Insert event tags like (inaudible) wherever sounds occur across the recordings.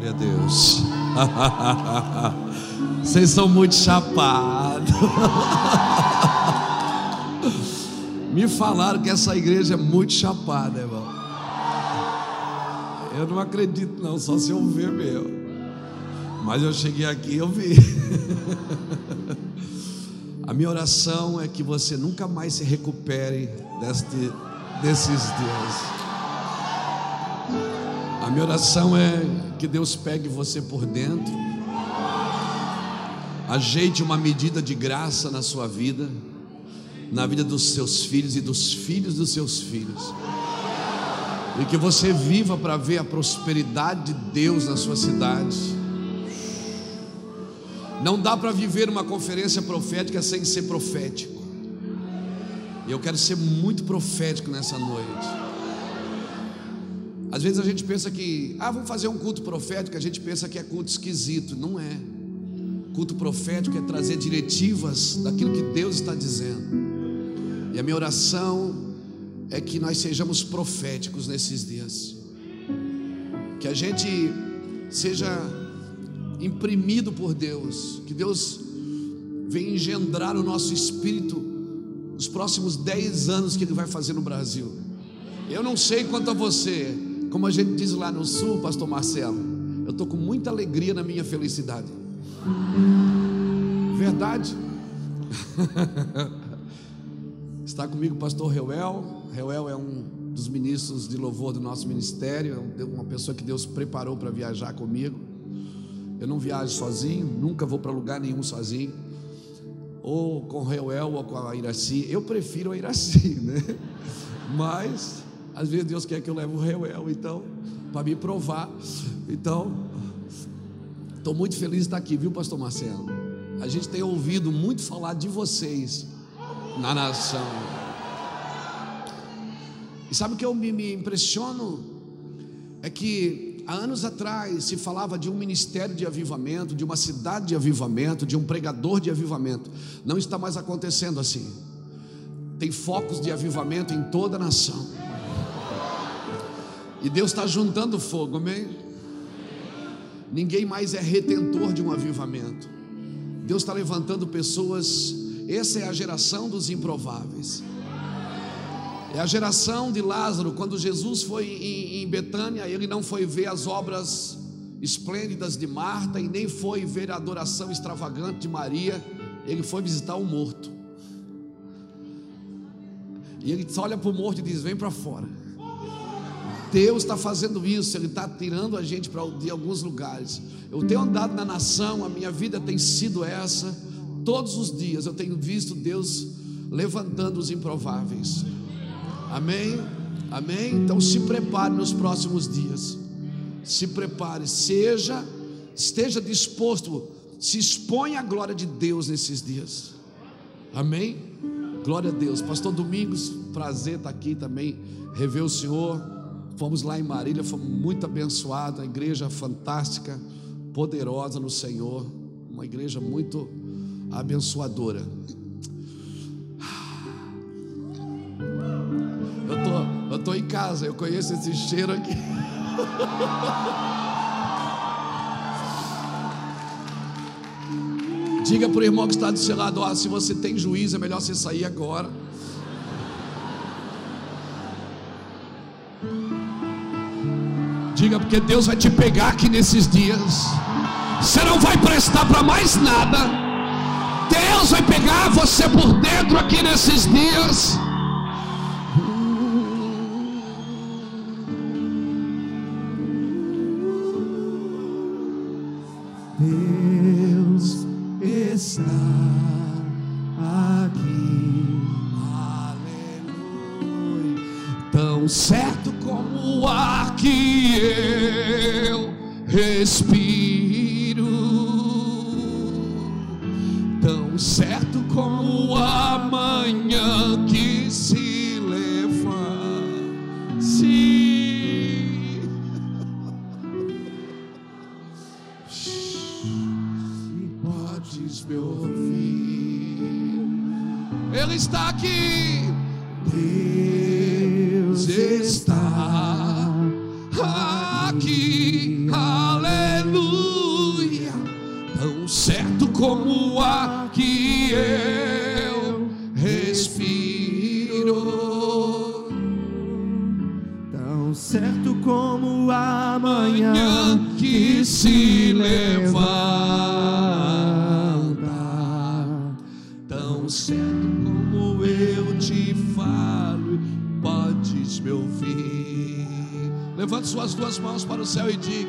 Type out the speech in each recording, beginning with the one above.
Glória a Deus. (laughs) Vocês são muito chapados. (laughs) Me falaram que essa igreja é muito chapada, irmão. Eu não acredito, não, só se eu ver mesmo. Mas eu cheguei aqui e eu vi. (laughs) A minha oração é que você nunca mais se recupere deste, desses dias. Minha oração é que Deus pegue você por dentro, ajeite uma medida de graça na sua vida, na vida dos seus filhos e dos filhos dos seus filhos, e que você viva para ver a prosperidade de Deus na sua cidade não dá para viver uma conferência profética sem ser profético. E eu quero ser muito profético nessa noite. Às vezes a gente pensa que, ah, vamos fazer um culto profético, a gente pensa que é culto esquisito. Não é. Culto profético é trazer diretivas daquilo que Deus está dizendo. E a minha oração é que nós sejamos proféticos nesses dias. Que a gente seja imprimido por Deus, que Deus venha engendrar o nosso espírito nos próximos 10 anos que Ele vai fazer no Brasil. Eu não sei quanto a você, como a gente diz lá no sul, Pastor Marcelo, eu estou com muita alegria na minha felicidade. Verdade? (laughs) Está comigo o pastor Reuel. Reuel é um dos ministros de louvor do nosso ministério, é uma pessoa que Deus preparou para viajar comigo. Eu não viajo sozinho, nunca vou para lugar nenhum sozinho. Ou com Reuel ou com a Iraci. Eu prefiro a Iraci, (laughs) né? Mas, às vezes Deus quer que eu leve o Reuel, então, para me provar. Então, estou muito feliz de estar aqui, viu, Pastor Marcelo? A gente tem ouvido muito falar de vocês na nação. E sabe o que eu me, me impressiono? É que Há anos atrás se falava de um ministério de avivamento, de uma cidade de avivamento, de um pregador de avivamento. Não está mais acontecendo assim. Tem focos de avivamento em toda a nação. E Deus está juntando fogo, amém? Ninguém mais é retentor de um avivamento. Deus está levantando pessoas. Essa é a geração dos improváveis. É a geração de Lázaro, quando Jesus foi em, em Betânia, ele não foi ver as obras esplêndidas de Marta e nem foi ver a adoração extravagante de Maria, ele foi visitar o morto. E ele olha para o morto e diz: Vem para fora. Deus está fazendo isso, Ele está tirando a gente para de alguns lugares. Eu tenho andado na nação, a minha vida tem sido essa. Todos os dias eu tenho visto Deus levantando os improváveis. Amém? Amém? Então se prepare nos próximos dias. Se prepare, seja, esteja disposto, se exponha à glória de Deus nesses dias. Amém? Glória a Deus. Pastor Domingos, prazer estar aqui também, rever o Senhor. Fomos lá em Marília, fomos muito abençoados, a igreja fantástica, poderosa no Senhor, uma igreja muito abençoadora. estou em casa, eu conheço esse cheiro aqui. Diga para o irmão que está do seu lado: ó, se você tem juízo, é melhor você sair agora. Diga, porque Deus vai te pegar aqui nesses dias. Você não vai prestar para mais nada. Deus vai pegar você por dentro aqui nesses dias. Céu e diga.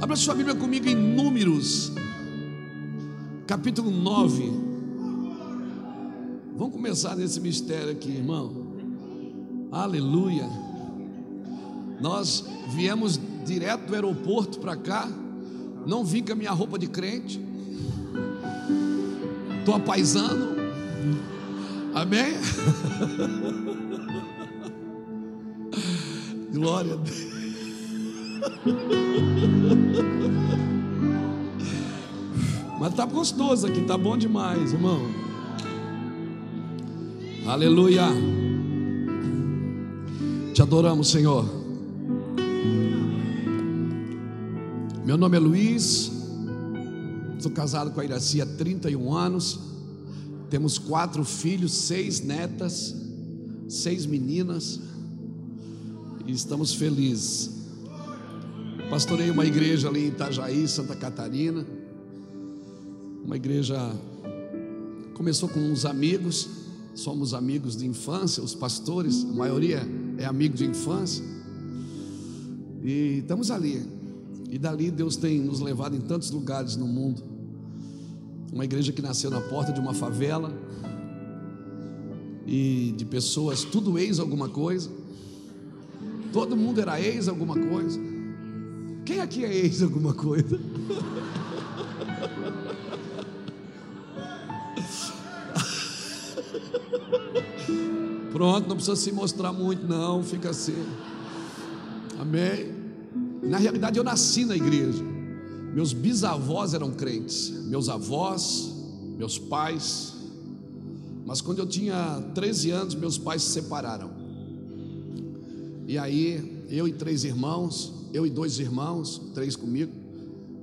Abra sua Bíblia comigo em Números, capítulo 9. Vamos começar nesse mistério aqui, irmão. Aleluia. Nós viemos direto do aeroporto para cá. Não vim com a minha roupa de crente. Estou apaisando. Amém? (laughs) Glória a Deus. (laughs) Mas tá gostoso aqui, tá bom demais, irmão. Aleluia. Te adoramos, Senhor. Meu nome é Luiz. Sou casado com a Iraci há 31 anos. Temos quatro filhos, seis netas, seis meninas. E estamos felizes. Pastorei uma igreja ali em Itajaí, Santa Catarina. Uma igreja começou com uns amigos, somos amigos de infância, os pastores, a maioria é amigo de infância. E estamos ali. E dali Deus tem nos levado em tantos lugares no mundo. Uma igreja que nasceu na porta de uma favela e de pessoas, tudo ex alguma coisa. Todo mundo era ex alguma coisa. Quem aqui é ex alguma coisa? Pronto, não precisa se mostrar muito, não, fica assim. Amém. Na realidade, eu nasci na igreja. Meus bisavós eram crentes, meus avós, meus pais. Mas quando eu tinha 13 anos, meus pais se separaram. E aí, eu e três irmãos, eu e dois irmãos, três comigo,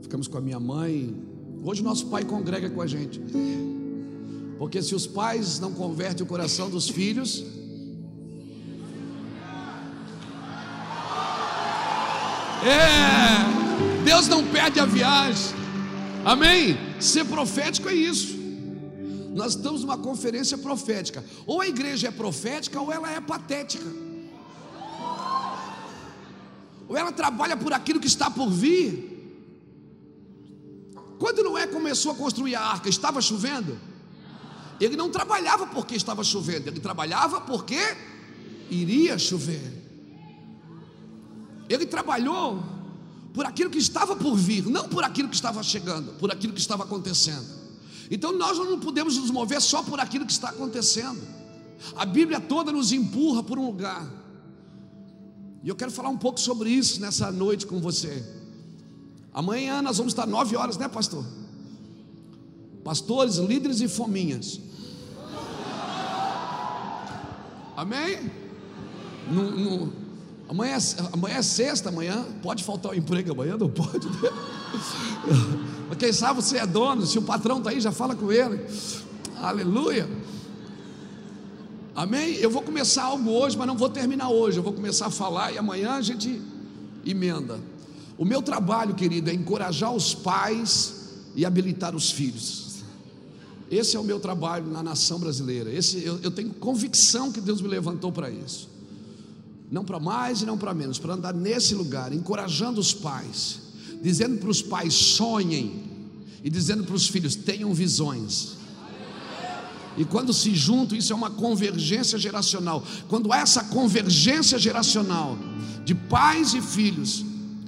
ficamos com a minha mãe. Hoje nosso pai congrega com a gente. Porque se os pais não convertem o coração dos filhos, É, Deus não perde a viagem. Amém? Ser profético é isso. Nós estamos numa conferência profética. Ou a igreja é profética ou ela é patética. Ou ela trabalha por aquilo que está por vir? Quando Noé começou a construir a arca, estava chovendo? Ele não trabalhava porque estava chovendo, ele trabalhava porque iria chover. Ele trabalhou por aquilo que estava por vir, não por aquilo que estava chegando, por aquilo que estava acontecendo. Então nós não podemos nos mover só por aquilo que está acontecendo. A Bíblia toda nos empurra por um lugar. E eu quero falar um pouco sobre isso nessa noite com você. Amanhã nós vamos estar nove horas, né, pastor? Pastores, líderes e fominhas. Amém? No, no, amanhã, é, amanhã é sexta, amanhã pode faltar o emprego amanhã, não pode. Né? (laughs) Mas quem sabe você é dono, se o patrão está aí, já fala com ele. Aleluia. Amém? Eu vou começar algo hoje, mas não vou terminar hoje. Eu vou começar a falar e amanhã a gente emenda. O meu trabalho, querido, é encorajar os pais e habilitar os filhos. Esse é o meu trabalho na nação brasileira. Esse, eu, eu tenho convicção que Deus me levantou para isso. Não para mais e não para menos, para andar nesse lugar, encorajando os pais, dizendo para os pais sonhem e dizendo para os filhos tenham visões. E quando se juntam, isso é uma convergência geracional. Quando há essa convergência geracional de pais e filhos,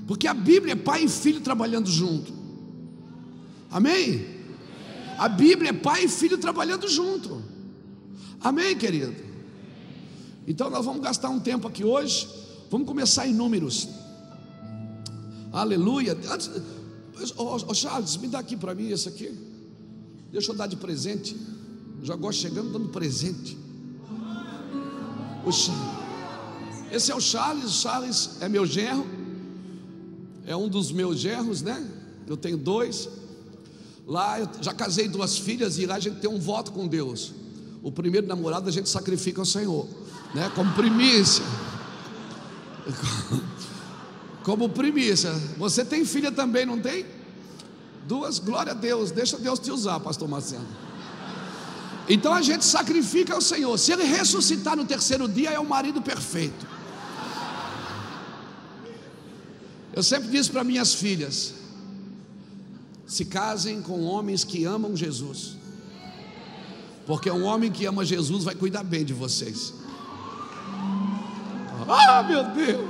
porque a Bíblia é pai e filho trabalhando junto. Amém? A Bíblia é pai e filho trabalhando junto. Amém, querido? Então nós vamos gastar um tempo aqui hoje. Vamos começar em números. Aleluia. Antes, oh, oh, Charles, me dá aqui para mim esse aqui. Deixa eu dar de presente. Já gosto chegando dando presente. Esse é o Charles, o Charles é meu genro, é um dos meus genros, né? Eu tenho dois. Lá eu já casei duas filhas e lá a gente tem um voto com Deus. O primeiro namorado a gente sacrifica ao Senhor, né? Como primícia. (laughs) Como primícia. Você tem filha também, não tem? Duas, glória a Deus. Deixa Deus te usar, pastor Marcelo. Então a gente sacrifica ao Senhor. Se ele ressuscitar no terceiro dia, é o marido perfeito. Eu sempre disse para minhas filhas: se casem com homens que amam Jesus, porque um homem que ama Jesus vai cuidar bem de vocês. Ah, meu Deus,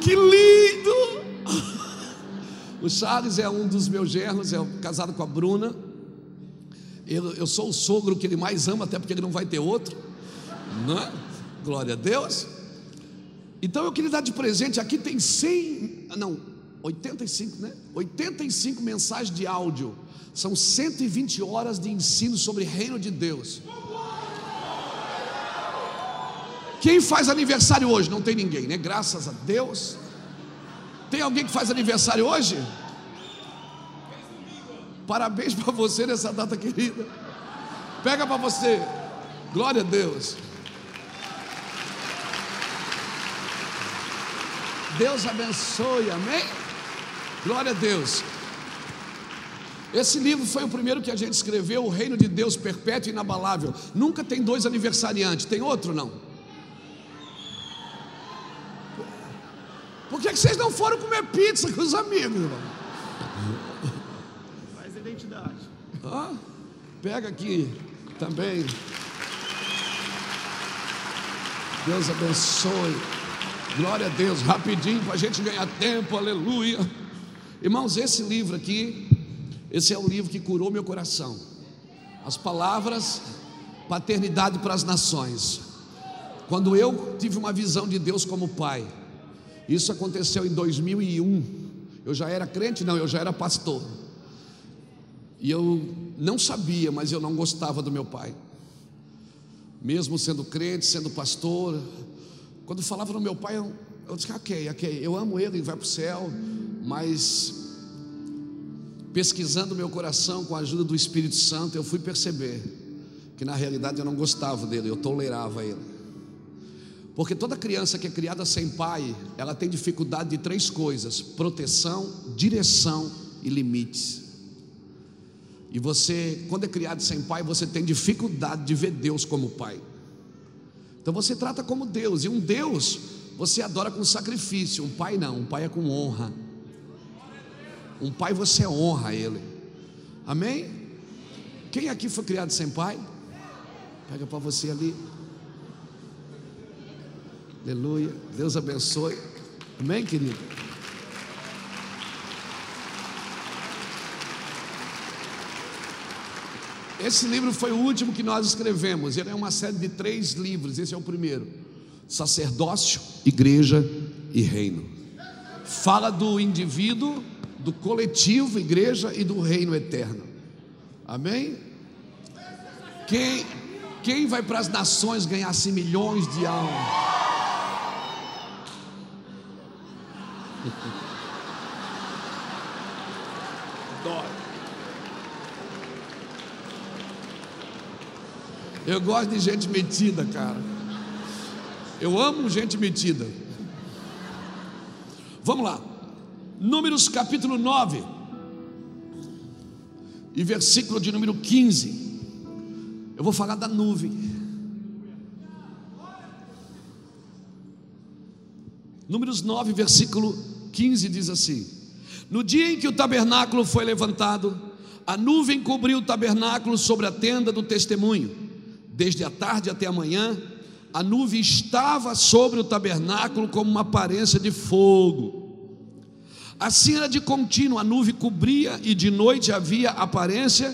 que lindo! (laughs) O Charles é um dos meus genros, é casado com a Bruna. Eu, eu sou o sogro que ele mais ama, até porque ele não vai ter outro. Não é? Glória a Deus. Então eu queria dar de presente, aqui tem 100, não, 85, né? 85 mensagens de áudio. São 120 horas de ensino sobre reino de Deus. Quem faz aniversário hoje? Não tem ninguém, né? Graças a Deus. Tem alguém que faz aniversário hoje? Parabéns para você nessa data querida. Pega para você. Glória a Deus. Deus abençoe, amém? Glória a Deus. Esse livro foi o primeiro que a gente escreveu, O Reino de Deus Perpétuo e Inabalável. Nunca tem dois aniversariantes, tem outro não? Por que, que vocês não foram comer pizza com os amigos, irmão? Pega aqui também. Deus abençoe. Glória a Deus, rapidinho para a gente ganhar tempo, aleluia. Irmãos, esse livro aqui, esse é o livro que curou meu coração. As palavras, paternidade para as nações. Quando eu tive uma visão de Deus como pai, isso aconteceu em 2001. Eu já era crente, não, eu já era pastor. E eu não sabia, mas eu não gostava do meu pai. Mesmo sendo crente, sendo pastor, quando falava no meu pai, eu, eu disse: ok, ok, eu amo ele, ele vai para o céu, mas pesquisando meu coração com a ajuda do Espírito Santo, eu fui perceber que na realidade eu não gostava dele, eu tolerava ele. Porque toda criança que é criada sem pai, ela tem dificuldade de três coisas: proteção, direção e limites. E você, quando é criado sem pai, você tem dificuldade de ver Deus como pai. Então você trata como Deus, e um Deus você adora com sacrifício, um pai não, um pai é com honra. Um pai você honra ele. Amém? Quem aqui foi criado sem pai? Pega para você ali. Aleluia. Deus abençoe. Amém, querido? Esse livro foi o último que nós escrevemos. Ele é uma série de três livros. Esse é o primeiro: Sacerdócio, Igreja e Reino. Fala do indivíduo, do coletivo, igreja e do reino eterno. Amém? Quem, quem vai para as nações ganhar-se milhões de almas? (laughs) Dói. Eu gosto de gente metida, cara. Eu amo gente metida. Vamos lá. Números capítulo 9 e versículo de número 15. Eu vou falar da nuvem. Números 9, versículo 15 diz assim: No dia em que o tabernáculo foi levantado, a nuvem cobriu o tabernáculo sobre a tenda do testemunho. Desde a tarde até a manhã, a nuvem estava sobre o tabernáculo como uma aparência de fogo. Assim era de contínuo, a nuvem cobria e de noite havia aparência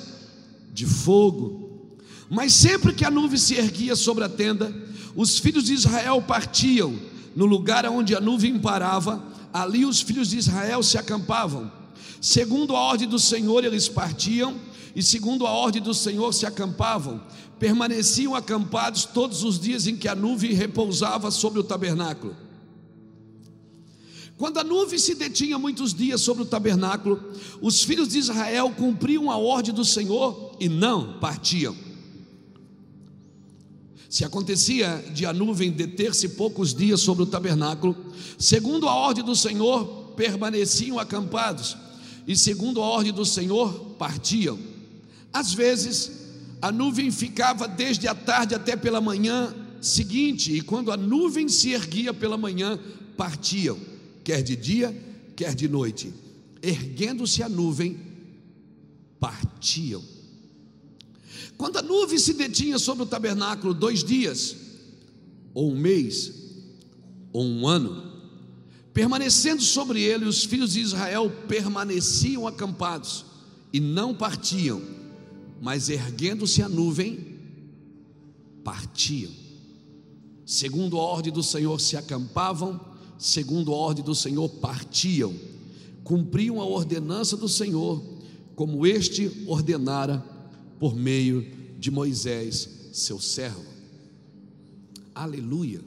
de fogo. Mas sempre que a nuvem se erguia sobre a tenda, os filhos de Israel partiam no lugar onde a nuvem parava, ali os filhos de Israel se acampavam. Segundo a ordem do Senhor, eles partiam, e segundo a ordem do Senhor se acampavam. Permaneciam acampados todos os dias em que a nuvem repousava sobre o tabernáculo. Quando a nuvem se detinha muitos dias sobre o tabernáculo, os filhos de Israel cumpriam a ordem do Senhor e não partiam. Se acontecia de a nuvem deter-se poucos dias sobre o tabernáculo, segundo a ordem do Senhor, permaneciam acampados, e segundo a ordem do Senhor, partiam. Às vezes, a nuvem ficava desde a tarde até pela manhã seguinte, e quando a nuvem se erguia pela manhã, partiam, quer de dia, quer de noite. Erguendo-se a nuvem, partiam. Quando a nuvem se detinha sobre o tabernáculo dois dias, ou um mês, ou um ano, permanecendo sobre ele, os filhos de Israel permaneciam acampados e não partiam, mas erguendo-se a nuvem, partiam. Segundo a ordem do Senhor se acampavam, segundo a ordem do Senhor partiam, cumpriam a ordenança do Senhor, como este ordenara por meio de Moisés, seu servo. Aleluia.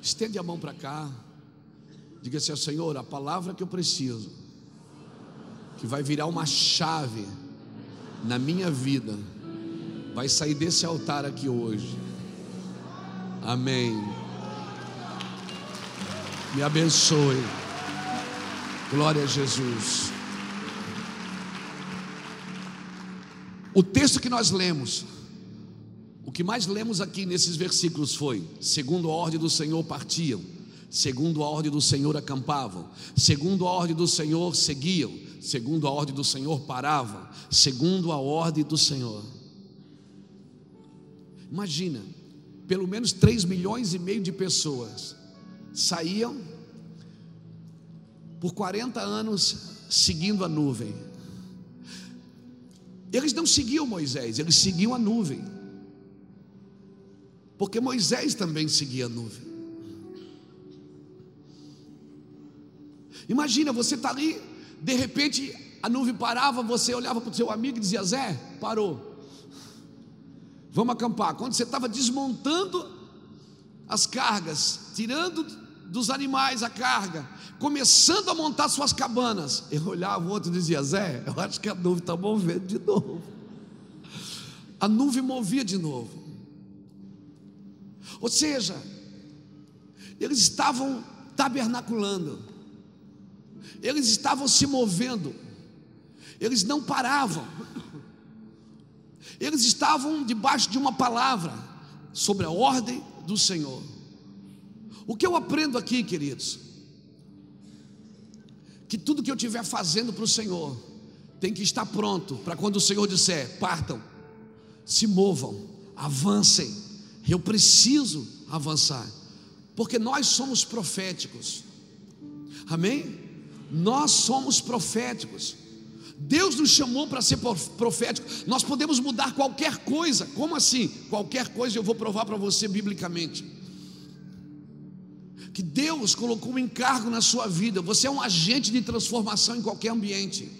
Estende a mão para cá. Diga assim: Senhor, a palavra que eu preciso, que vai virar uma chave na minha vida, vai sair desse altar aqui hoje. Amém. Me abençoe. Glória a Jesus. O texto que nós lemos, o que mais lemos aqui nesses versículos foi: segundo a ordem do Senhor partiam, segundo a ordem do Senhor acampavam, segundo a ordem do Senhor seguiam, segundo a ordem do Senhor paravam, segundo a ordem do Senhor. Imagina, pelo menos 3 milhões e meio de pessoas saíam por 40 anos seguindo a nuvem eles não seguiam Moisés, eles seguiam a nuvem. Porque Moisés também seguia a nuvem. Imagina, você está ali, de repente a nuvem parava, você olhava para o seu amigo e dizia: Zé, parou. Vamos acampar. Quando você estava desmontando as cargas, tirando dos animais a carga, começando a montar suas cabanas. Eu olhava o outro e dizia: Zé, eu acho que a nuvem está movendo de novo. A nuvem movia de novo. Ou seja, eles estavam tabernaculando, eles estavam se movendo, eles não paravam, eles estavam debaixo de uma palavra sobre a ordem do Senhor. O que eu aprendo aqui, queridos? Que tudo que eu estiver fazendo para o Senhor tem que estar pronto para quando o Senhor disser: partam, se movam, avancem. Eu preciso avançar, porque nós somos proféticos, amém? Nós somos proféticos. Deus nos chamou para ser profético. Nós podemos mudar qualquer coisa. Como assim? Qualquer coisa eu vou provar para você biblicamente. Que Deus colocou um encargo na sua vida. Você é um agente de transformação em qualquer ambiente.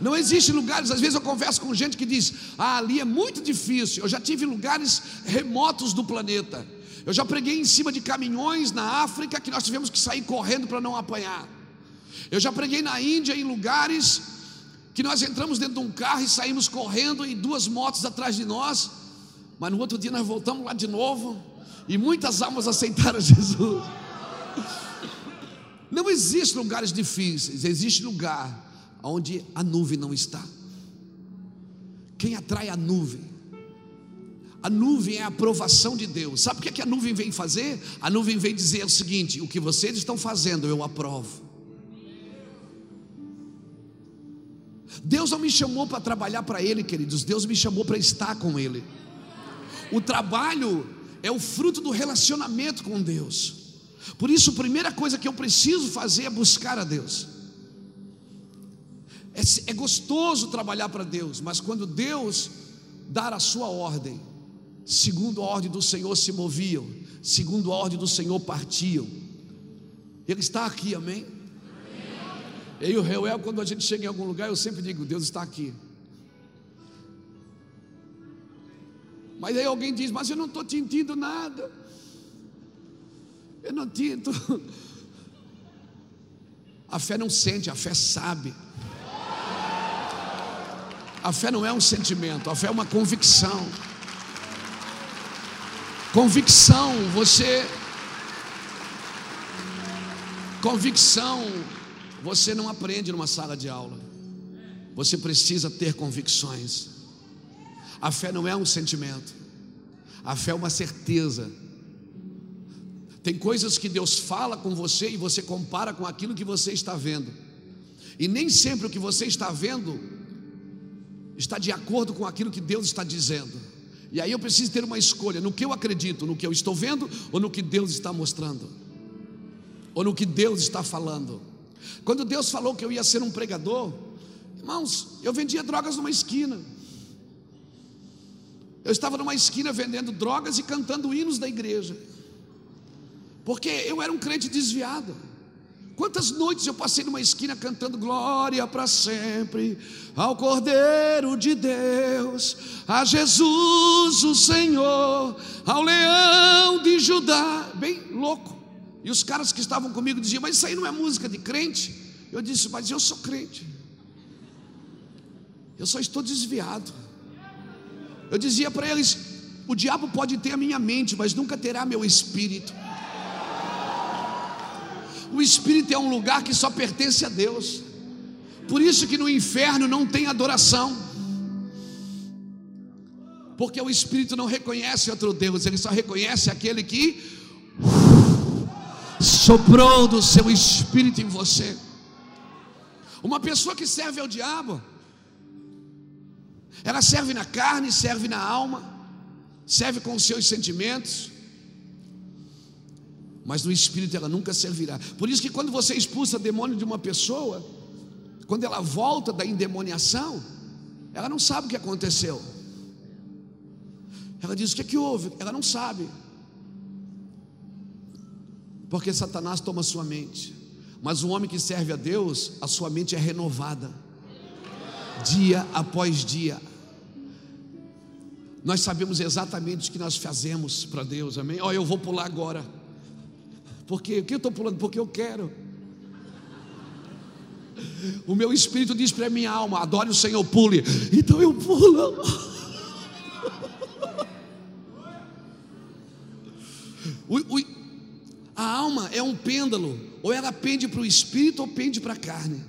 Não existe lugares, às vezes eu converso com gente que diz: "Ah, ali é muito difícil". Eu já tive lugares remotos do planeta. Eu já preguei em cima de caminhões na África que nós tivemos que sair correndo para não apanhar. Eu já preguei na Índia em lugares que nós entramos dentro de um carro e saímos correndo e duas motos atrás de nós, mas no outro dia nós voltamos lá de novo e muitas almas aceitaram (laughs) Jesus. Não existe lugares difíceis, existe lugar onde a nuvem não está. Quem atrai a nuvem? A nuvem é a aprovação de Deus. Sabe o que, é que a nuvem vem fazer? A nuvem vem dizer o seguinte: o que vocês estão fazendo, eu aprovo. Deus não me chamou para trabalhar para Ele, queridos, Deus me chamou para estar com Ele. O trabalho é o fruto do relacionamento com Deus. Por isso, a primeira coisa que eu preciso fazer é buscar a Deus. É, é gostoso trabalhar para Deus, mas quando Deus dar a sua ordem, segundo a ordem do Senhor se moviam, segundo a ordem do Senhor partiam. Ele está aqui, amém? Eu e o Reuel, quando a gente chega em algum lugar, eu sempre digo: Deus está aqui. Mas aí alguém diz: Mas eu não estou sentindo nada. Eu não tinto. A fé não sente, a fé sabe. A fé não é um sentimento, a fé é uma convicção. Convicção, você. Convicção você não aprende numa sala de aula. Você precisa ter convicções. A fé não é um sentimento. A fé é uma certeza. Tem coisas que Deus fala com você e você compara com aquilo que você está vendo. E nem sempre o que você está vendo está de acordo com aquilo que Deus está dizendo. E aí eu preciso ter uma escolha: no que eu acredito, no que eu estou vendo ou no que Deus está mostrando, ou no que Deus está falando. Quando Deus falou que eu ia ser um pregador, irmãos, eu vendia drogas numa esquina. Eu estava numa esquina vendendo drogas e cantando hinos da igreja, porque eu era um crente desviado. Quantas noites eu passei numa esquina cantando glória para sempre ao Cordeiro de Deus, a Jesus o Senhor, ao Leão de Judá, bem louco. E os caras que estavam comigo diziam: Mas isso aí não é música de crente? Eu disse: Mas eu sou crente. Eu só estou desviado. Eu dizia para eles: O diabo pode ter a minha mente, mas nunca terá meu espírito. O espírito é um lugar que só pertence a Deus. Por isso que no inferno não tem adoração. Porque o espírito não reconhece outro Deus, ele só reconhece aquele que soprou do seu espírito em você. Uma pessoa que serve ao diabo, ela serve na carne, serve na alma, serve com os seus sentimentos, mas no espírito ela nunca servirá. Por isso que quando você expulsa demônio de uma pessoa, quando ela volta da endemoniação, ela não sabe o que aconteceu. Ela diz: O que, é que houve? Ela não sabe. Porque Satanás toma sua mente. Mas o homem que serve a Deus, a sua mente é renovada. Dia após dia. Nós sabemos exatamente o que nós fazemos para Deus, amém? Oh, eu vou pular agora. Por quê? Por que eu estou pulando? Porque eu quero. O meu espírito diz para a minha alma: adore o Senhor, pule. Então eu pulo. (laughs) O, o, a alma é um pêndulo, ou ela pende para o espírito ou pende para a carne.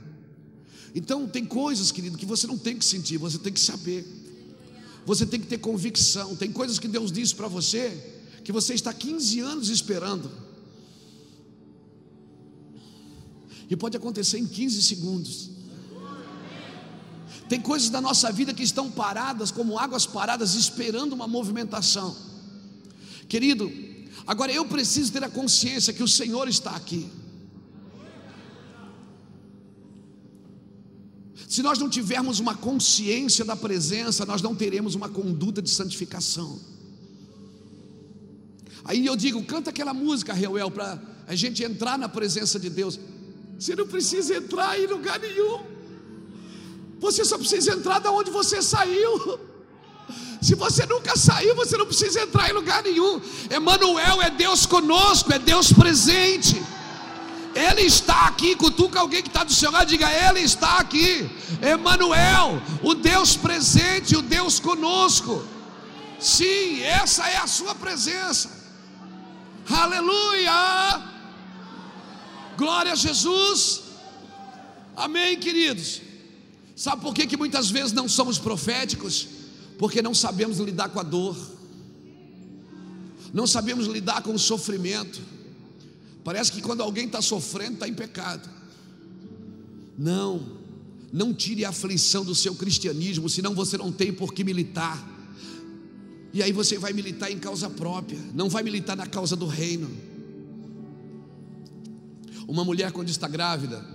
Então, tem coisas, querido, que você não tem que sentir, você tem que saber. Você tem que ter convicção. Tem coisas que Deus diz para você que você está 15 anos esperando. E pode acontecer em 15 segundos. Tem coisas da nossa vida que estão paradas, como águas paradas, esperando uma movimentação. Querido, agora eu preciso ter a consciência que o Senhor está aqui. Se nós não tivermos uma consciência da presença, nós não teremos uma conduta de santificação. Aí eu digo, canta aquela música, Reuel, para a gente entrar na presença de Deus. Você não precisa entrar em lugar nenhum. Você só precisa entrar da onde você saiu. Se você nunca saiu, você não precisa entrar em lugar nenhum. Emanuel é Deus conosco, é Deus presente. Ele está aqui, cutuca alguém que está do seu lado, diga: Ele está aqui. Emanuel, o Deus presente, o Deus conosco. Sim, essa é a sua presença. Aleluia! Glória a Jesus. Amém, queridos. Sabe por que, que muitas vezes não somos proféticos? Porque não sabemos lidar com a dor, não sabemos lidar com o sofrimento. Parece que quando alguém está sofrendo, está em pecado. Não, não tire a aflição do seu cristianismo, senão você não tem por que militar. E aí você vai militar em causa própria, não vai militar na causa do reino. Uma mulher, quando está grávida,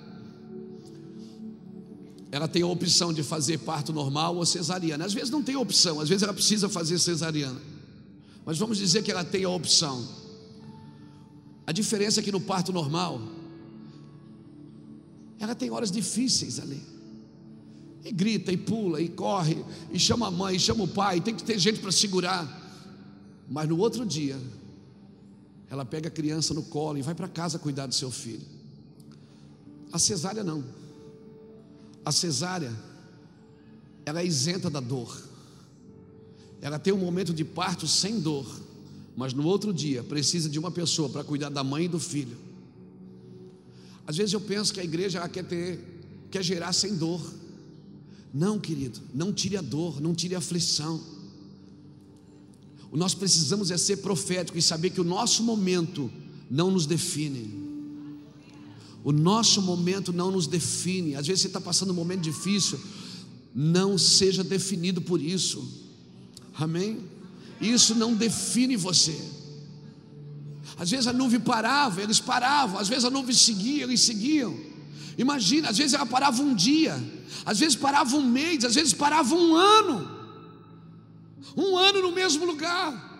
ela tem a opção de fazer parto normal ou cesariana. Às vezes não tem opção, às vezes ela precisa fazer cesariana. Mas vamos dizer que ela tem a opção. A diferença é que no parto normal, ela tem horas difíceis ali. E grita, e pula, e corre, e chama a mãe, e chama o pai, tem que ter gente para segurar. Mas no outro dia, ela pega a criança no colo e vai para casa cuidar do seu filho. A cesárea não. A cesárea, ela é isenta da dor. Ela tem um momento de parto sem dor, mas no outro dia precisa de uma pessoa para cuidar da mãe e do filho. Às vezes eu penso que a igreja quer ter, quer gerar sem dor. Não, querido, não tire a dor, não tire a aflição. O nós precisamos é ser profético e saber que o nosso momento não nos define. O nosso momento não nos define. Às vezes você está passando um momento difícil. Não seja definido por isso. Amém? Isso não define você. Às vezes a nuvem parava, eles paravam. Às vezes a nuvem seguia, eles seguiam. Imagina, às vezes ela parava um dia, às vezes parava um mês, às vezes parava um ano. Um ano no mesmo lugar.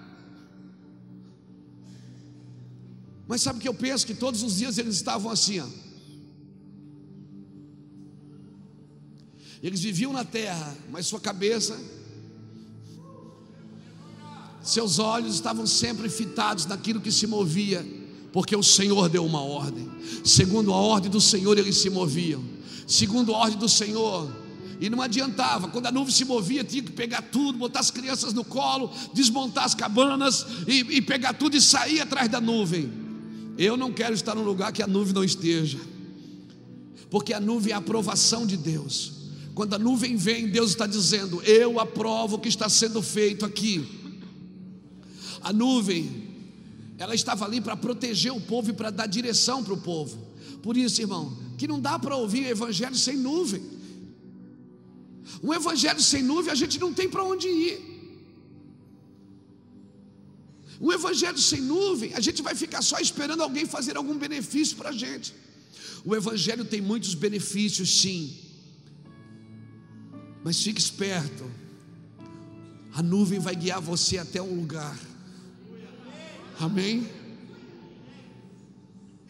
Mas sabe o que eu penso? Que todos os dias eles estavam assim, ó. Eles viviam na terra, mas sua cabeça, seus olhos estavam sempre fitados naquilo que se movia, porque o Senhor deu uma ordem. Segundo a ordem do Senhor, eles se moviam. Segundo a ordem do Senhor, e não adiantava, quando a nuvem se movia, tinha que pegar tudo, botar as crianças no colo, desmontar as cabanas e, e pegar tudo e sair atrás da nuvem. Eu não quero estar num lugar que a nuvem não esteja, porque a nuvem é a aprovação de Deus. Quando a nuvem vem, Deus está dizendo: Eu aprovo o que está sendo feito aqui. A nuvem, ela estava ali para proteger o povo e para dar direção para o povo. Por isso, irmão, que não dá para ouvir o evangelho sem nuvem. Um evangelho sem nuvem a gente não tem para onde ir. Um evangelho sem nuvem, a gente vai ficar só esperando alguém fazer algum benefício para a gente. O evangelho tem muitos benefícios, sim, mas fique esperto, a nuvem vai guiar você até um lugar, amém?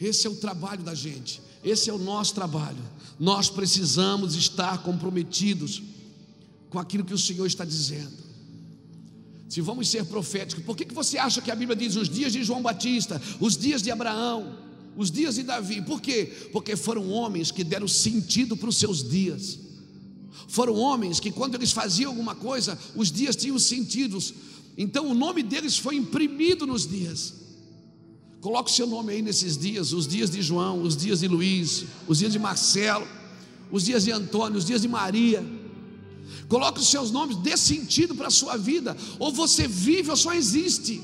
Esse é o trabalho da gente, esse é o nosso trabalho. Nós precisamos estar comprometidos com aquilo que o Senhor está dizendo se vamos ser proféticos, por que, que você acha que a Bíblia diz os dias de João Batista, os dias de Abraão, os dias de Davi? Por quê? Porque foram homens que deram sentido para os seus dias. Foram homens que, quando eles faziam alguma coisa, os dias tinham sentidos. Então, o nome deles foi imprimido nos dias. Coloque o seu nome aí nesses dias: os dias de João, os dias de Luiz, os dias de Marcelo, os dias de Antônio, os dias de Maria. Coloque os seus nomes, dê sentido para a sua vida. Ou você vive ou só existe.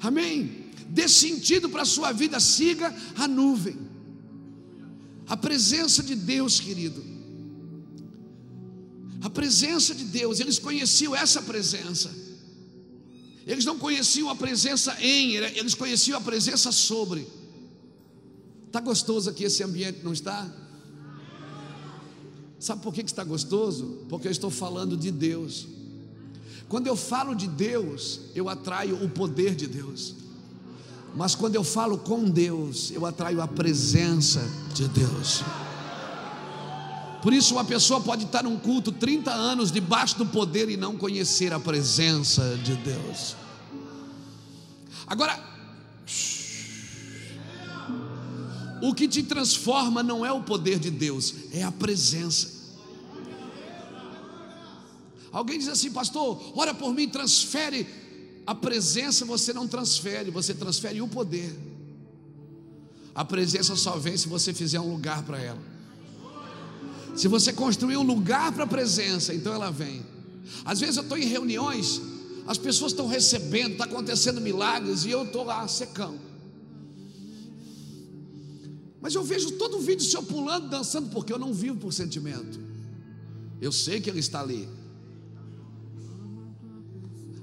Amém? Dê sentido para a sua vida, siga a nuvem. A presença de Deus, querido. A presença de Deus, eles conheciam essa presença. Eles não conheciam a presença em, eles conheciam a presença sobre. Está gostoso aqui esse ambiente, não está? Sabe por que está gostoso? Porque eu estou falando de Deus. Quando eu falo de Deus, eu atraio o poder de Deus. Mas quando eu falo com Deus, eu atraio a presença de Deus. Por isso, uma pessoa pode estar num culto 30 anos debaixo do poder e não conhecer a presença de Deus. Agora, o que te transforma não é o poder de Deus, é a presença. Alguém diz assim, pastor, ora por mim, transfere a presença, você não transfere, você transfere o poder. A presença só vem se você fizer um lugar para ela. Se você construir um lugar para a presença, então ela vem. Às vezes eu estou em reuniões, as pessoas estão recebendo, está acontecendo milagres e eu estou lá secando. Mas eu vejo todo o vídeo seu pulando, dançando, porque eu não vivo por sentimento. Eu sei que ele está ali.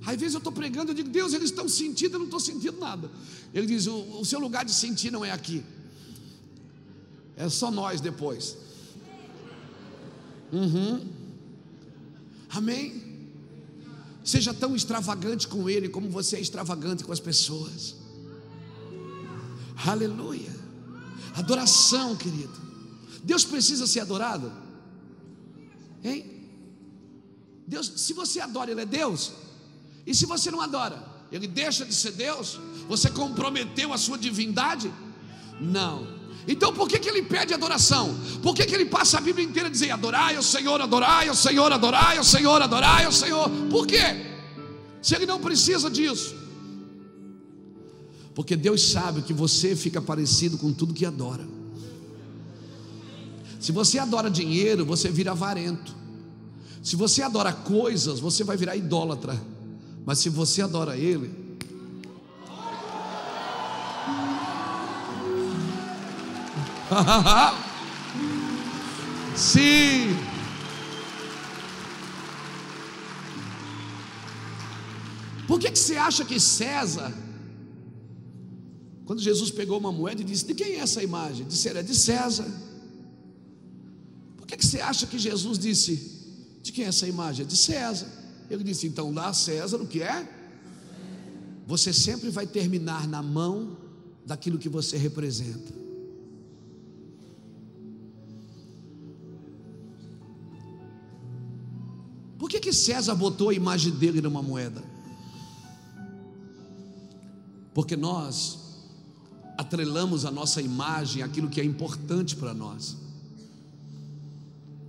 Às vezes eu estou pregando, eu digo, Deus, eles estão sentindo, eu não estou sentindo nada. Ele diz: o, o seu lugar de sentir não é aqui, é só nós depois. Uhum. Amém? Seja tão extravagante com Ele como você é extravagante com as pessoas. Aleluia. Adoração, querido. Deus precisa ser adorado? Hein? Deus, se você adora, Ele é Deus. E se você não adora, Ele deixa de ser Deus? Você comprometeu a sua divindade? Não. Então por que, que ele pede adoração? Por que, que ele passa a Bíblia inteira dizendo adorai ao Senhor, adorai ao Senhor, adorai ao Senhor, adorai ao Senhor? Por quê? Se ele não precisa disso. Porque Deus sabe que você fica parecido com tudo que adora. Se você adora dinheiro, você vira avarento. Se você adora coisas, você vai virar idólatra. Mas se você adora Ele, (laughs) Sim. Por que, que você acha que César, quando Jesus pegou uma moeda e disse: De quem é essa imagem? Disse: É de César. Por que, que você acha que Jesus disse: De quem é essa imagem? É de César. Ele disse: Então dá a César o que é? Você sempre vai terminar na mão daquilo que você representa. Por que, que César botou a imagem dele numa moeda? Porque nós atrelamos a nossa imagem àquilo que é importante para nós.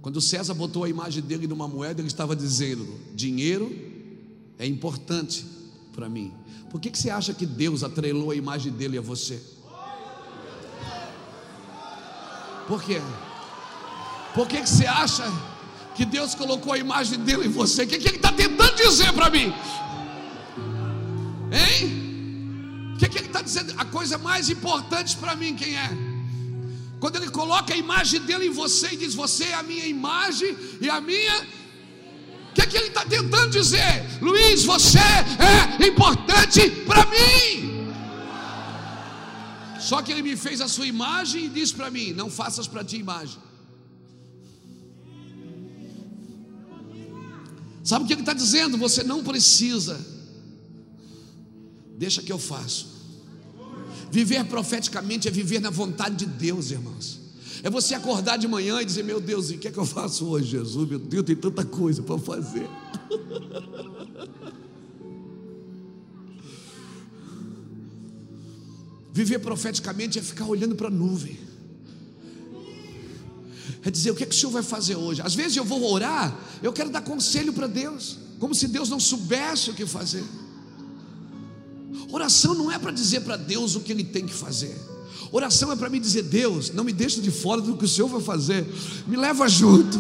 Quando César botou a imagem dele numa moeda, ele estava dizendo: dinheiro é importante para mim. Por que, que você acha que Deus atrelou a imagem dele a você? Por quê? Por que, que você acha que Deus colocou a imagem dele em você. O que, que ele está tentando dizer para mim? Hein? O que, que ele está dizendo? A coisa mais importante para mim, quem é? Quando ele coloca a imagem dele em você e diz: Você é a minha imagem e a minha. O que, que ele está tentando dizer? Luiz, você é importante para mim. Só que ele me fez a sua imagem e disse para mim: Não faças para ti imagem. Sabe o que ele está dizendo? Você não precisa. Deixa que eu faço. Viver profeticamente é viver na vontade de Deus, irmãos. É você acordar de manhã e dizer: Meu Deus, o que é que eu faço hoje, Jesus? Meu Deus, tem tanta coisa para fazer. (laughs) Viver profeticamente é ficar olhando para a nuvem é dizer: o que, é que o Senhor vai fazer hoje? Às vezes eu vou orar, eu quero dar conselho para Deus, como se Deus não soubesse o que fazer. Oração não é para dizer para Deus o que Ele tem que fazer. Oração é para me dizer: Deus, não me deixe de fora do que o Senhor vai fazer, me leva junto.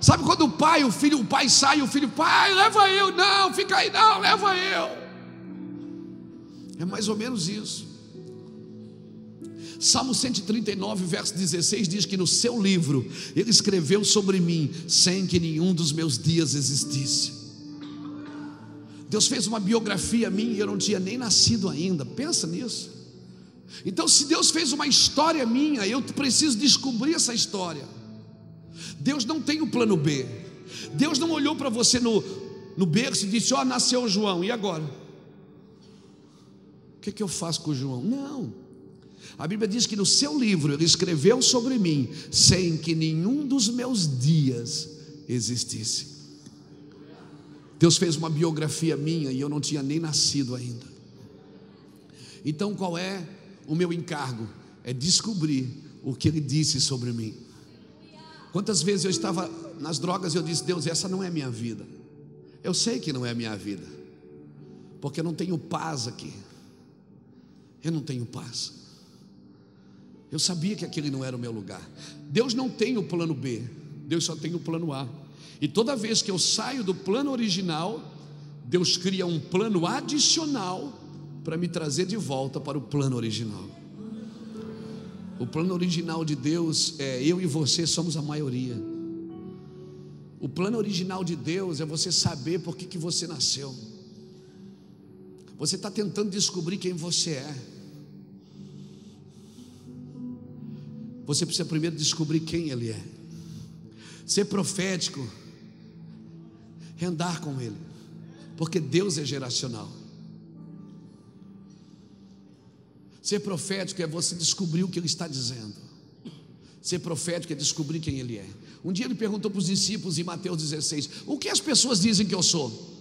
Sabe quando o pai, o filho, o pai sai, o filho, pai, leva eu, não, fica aí, não, leva eu. É mais ou menos isso. Salmo 139, verso 16 diz que no seu livro ele escreveu sobre mim sem que nenhum dos meus dias existisse. Deus fez uma biografia minha e eu não tinha nem nascido ainda. Pensa nisso. Então, se Deus fez uma história minha, eu preciso descobrir essa história. Deus não tem o um plano B. Deus não olhou para você no, no berço e disse: Ó, oh, nasceu João, e agora? O que, que eu faço com o João? Não. A Bíblia diz que no seu livro ele escreveu sobre mim, sem que nenhum dos meus dias existisse. Deus fez uma biografia minha e eu não tinha nem nascido ainda. Então qual é o meu encargo? É descobrir o que Ele disse sobre mim. Quantas vezes eu estava nas drogas e eu disse: Deus, essa não é minha vida. Eu sei que não é minha vida, porque eu não tenho paz aqui. Eu não tenho paz. Eu sabia que aquele não era o meu lugar. Deus não tem o plano B, Deus só tem o plano A. E toda vez que eu saio do plano original, Deus cria um plano adicional para me trazer de volta para o plano original. O plano original de Deus é eu e você somos a maioria. O plano original de Deus é você saber por que, que você nasceu. Você está tentando descobrir quem você é. Você precisa primeiro descobrir quem Ele é. Ser profético é andar com Ele, porque Deus é geracional. Ser profético é você descobrir o que Ele está dizendo. Ser profético é descobrir quem Ele é. Um dia ele perguntou para os discípulos em Mateus 16: O que as pessoas dizem que eu sou?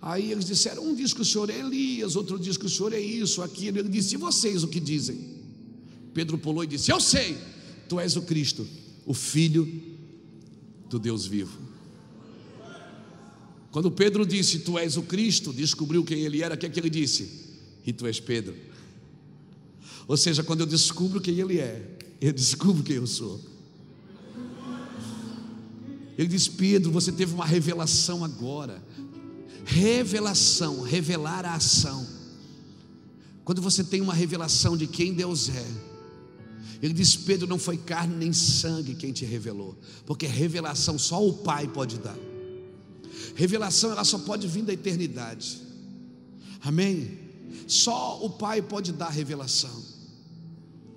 Aí eles disseram: Um diz que o senhor é Elias, outro diz que o senhor é isso, aquilo. Ele disse: E vocês o que dizem? Pedro pulou e disse: Eu sei, tu és o Cristo, o Filho do Deus vivo. Quando Pedro disse, Tu és o Cristo, descobriu quem ele era, o que é que ele disse? E tu és Pedro. Ou seja, quando eu descubro quem ele é, eu (laughs) descubro quem eu sou. Ele diz: Pedro, você teve uma revelação agora. Revelação, revelar a ação. Quando você tem uma revelação de quem Deus é, ele diz: Pedro, não foi carne nem sangue quem te revelou, porque revelação só o Pai pode dar. Revelação ela só pode vir da eternidade. Amém? Só o Pai pode dar revelação.